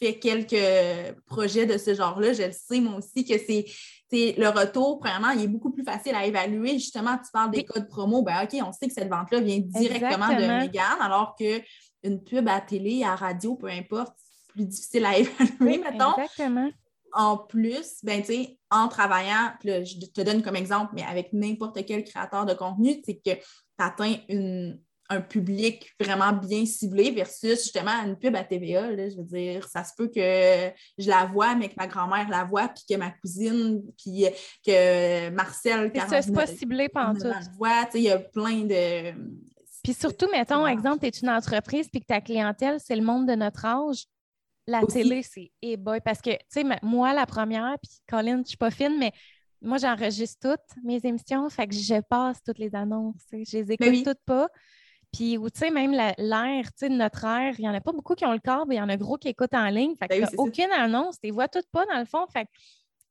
quelques projets de ce genre-là, je le sais, moi aussi, que c'est le retour, premièrement, il est beaucoup plus facile à évaluer. Justement, tu parles des codes promo, ben OK, on sait que cette vente-là vient directement de Megan, alors qu'une pub à télé, à radio, peu importe, c'est plus difficile à évaluer, mettons. Exactement. En plus, ben, tu sais, en travaillant, je te donne comme exemple, mais avec n'importe quel créateur de contenu, c'est que tu atteins une, un public vraiment bien ciblé versus justement une pub à TVA. je veux dire, ça se peut que je la vois, mais que ma grand-mère la voit, puis que ma cousine, puis que Marcel. Ça, c'est pas ciblé pendant tout. Il y a plein de. Puis surtout, mettons, exemple, tu es une entreprise, puis que ta clientèle, c'est le monde de notre âge. La télé, c'est eh boy. Parce que, tu sais, moi, la première, puis Colin, je suis pas fine, mais moi, j'enregistre toutes mes émissions, fait que je passe toutes les annonces. Je les ben écoute toutes pas. Puis, tu sais, même l'air, tu sais, notre air, il n'y en a pas beaucoup qui ont le corps, mais il y en a gros qui écoutent en ligne. Fait que ben aucune annonce, tu les vois toutes pas dans le fond. Fait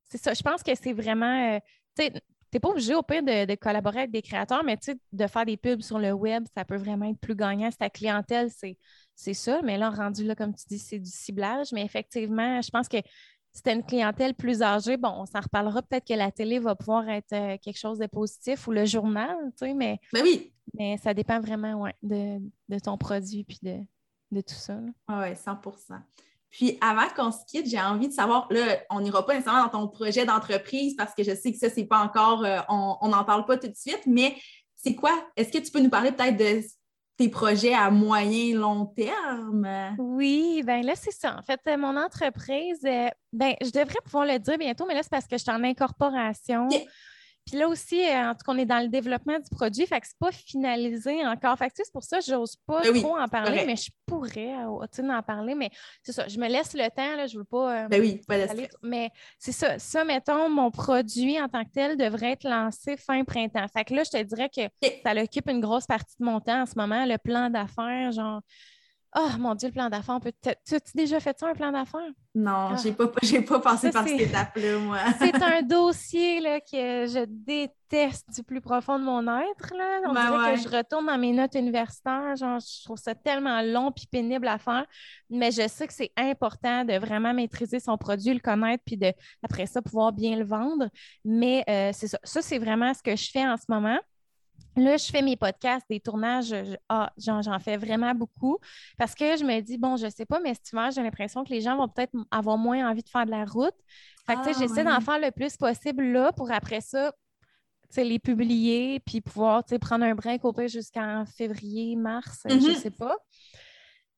c'est ça. Je pense que c'est vraiment, euh, tu sais, n'es pas obligé au pire de, collaborer avec des créateurs, mais tu sais, de faire des pubs sur le web, ça peut vraiment être plus gagnant. Si ta clientèle, c'est, c'est ça. Mais là, rendu là, comme tu dis, c'est du ciblage. Mais effectivement, je pense que c'était une clientèle plus âgée, bon, on s'en reparlera. Peut-être que la télé va pouvoir être euh, quelque chose de positif ou le journal, tu sais, mais, ben oui. Mais ça dépend vraiment ouais, de, ton produit puis de, tout ça. Oui, 100% puis avant qu'on se quitte, j'ai envie de savoir, là, on n'ira pas nécessairement dans ton projet d'entreprise parce que je sais que ça, c'est pas encore, euh, on n'en parle pas tout de suite, mais c'est quoi? Est-ce que tu peux nous parler peut-être de tes projets à moyen long terme? Oui, bien là, c'est ça. En fait, euh, mon entreprise, euh, ben, je devrais pouvoir le dire bientôt, mais là, c'est parce que je suis en incorporation. Puis là aussi, euh, en tout cas, on est dans le développement du produit, fait que c'est pas finalisé encore. Fait que c'est pour ça que j'ose pas ben trop en parler, mais je pourrais euh, en parler, mais c'est ça, je me laisse le temps, là, je veux pas. Euh, ben oui, pas Mais c'est ça, ça, mettons, mon produit en tant que tel devrait être lancé fin printemps. Fait que là, je te dirais que ça occupe une grosse partie de mon temps en ce moment, le plan d'affaires, genre Oh mon Dieu, le plan d'affaires. Peut tu as déjà fait ça, un plan d'affaires? Non, je n'ai pas, pas passé par cette étape-là, moi. c'est un dossier là, que je déteste du plus profond de mon être. Là. On ben dirait que je retourne dans mes notes universitaires. Genre, je trouve ça tellement long et pénible à faire. Mais je sais que c'est important de vraiment maîtriser son produit, le connaître, puis de, après ça, pouvoir bien le vendre. Mais euh, c'est ça. Ça, c'est vraiment ce que je fais en ce moment. Là, je fais mes podcasts, des tournages, ah, j'en fais vraiment beaucoup parce que je me dis, bon, je sais pas, mais cet hiver, j'ai l'impression que les gens vont peut-être avoir moins envie de faire de la route. Fait que, ah, j'essaie d'en faire le plus possible là pour après ça, les publier puis pouvoir, prendre un break au jusqu'en février, mars, je mm-hmm. sais pas.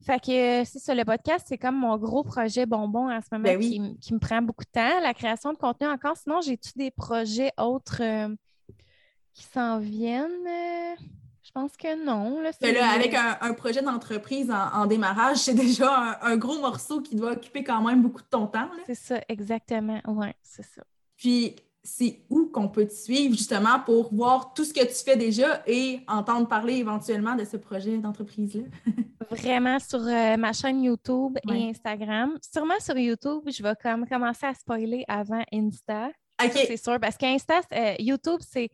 Fait que c'est ça, le podcast, c'est comme mon gros projet bonbon en ce moment ben qui, me prend beaucoup de temps. La création de contenu encore. Sinon, j'ai-tu des projets autres? Euh, qui s'en viennent? Euh, je pense que non. Là, avec un, projet d'entreprise en, démarrage, c'est déjà un, gros morceau qui doit occuper quand même beaucoup de ton temps. C'est ça, exactement. Oui, c'est ça. Puis, c'est où qu'on peut te suivre justement pour voir tout ce que tu fais déjà et entendre parler éventuellement de ce projet d'entreprise-là? Vraiment sur euh, ma chaîne YouTube et Instagram. Sûrement sur YouTube, je vais comme commencer à spoiler avant Insta. OK. C'est sûr, parce qu'Insta, euh, YouTube, c'est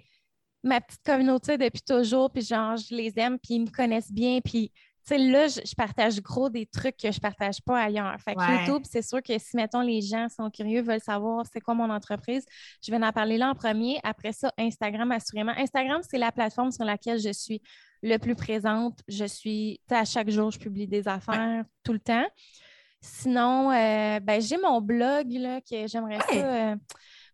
ma petite communauté depuis toujours, puis genre, je les aime, puis ils me connaissent bien, puis tu sais, là, je, partage gros des trucs que je partage pas ailleurs. Fait que YouTube, c'est sûr que si, mettons, les gens sont curieux, veulent savoir c'est quoi mon entreprise, je vais en parler là en premier. Après ça, Instagram, assurément. Instagram, c'est la plateforme sur laquelle je suis le plus présente. Je suis, à chaque jour, je publie des affaires tout le temps. Sinon, euh, ben, j'ai mon blog là, que j'aimerais ça. Euh,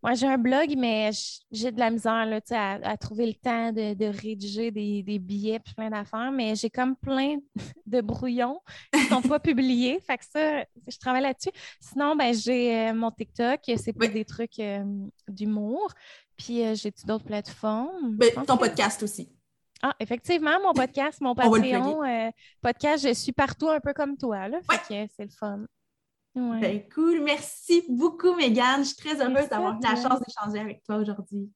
Moi, j'ai un blog, mais j'ai de la misère là, à, à trouver le temps de, rédiger des, des billets et plein d'affaires, mais j'ai comme plein de brouillons qui ne sont pas publiés. Fait que ça, je travaille là-dessus. Sinon, ben, j'ai euh, mon TikTok, c'est pas des trucs euh, d'humour. Puis euh, j'ai d'autres plateformes? Ben, ton podcast aussi. Ah, effectivement, mon podcast, mon Patreon, podcast, je suis partout un peu comme toi. Là, fait que c'est le fun. Ben, cool. Merci beaucoup, Mégane. Je suis très heureuse d'avoir eu la chance d'échanger avec toi aujourd'hui.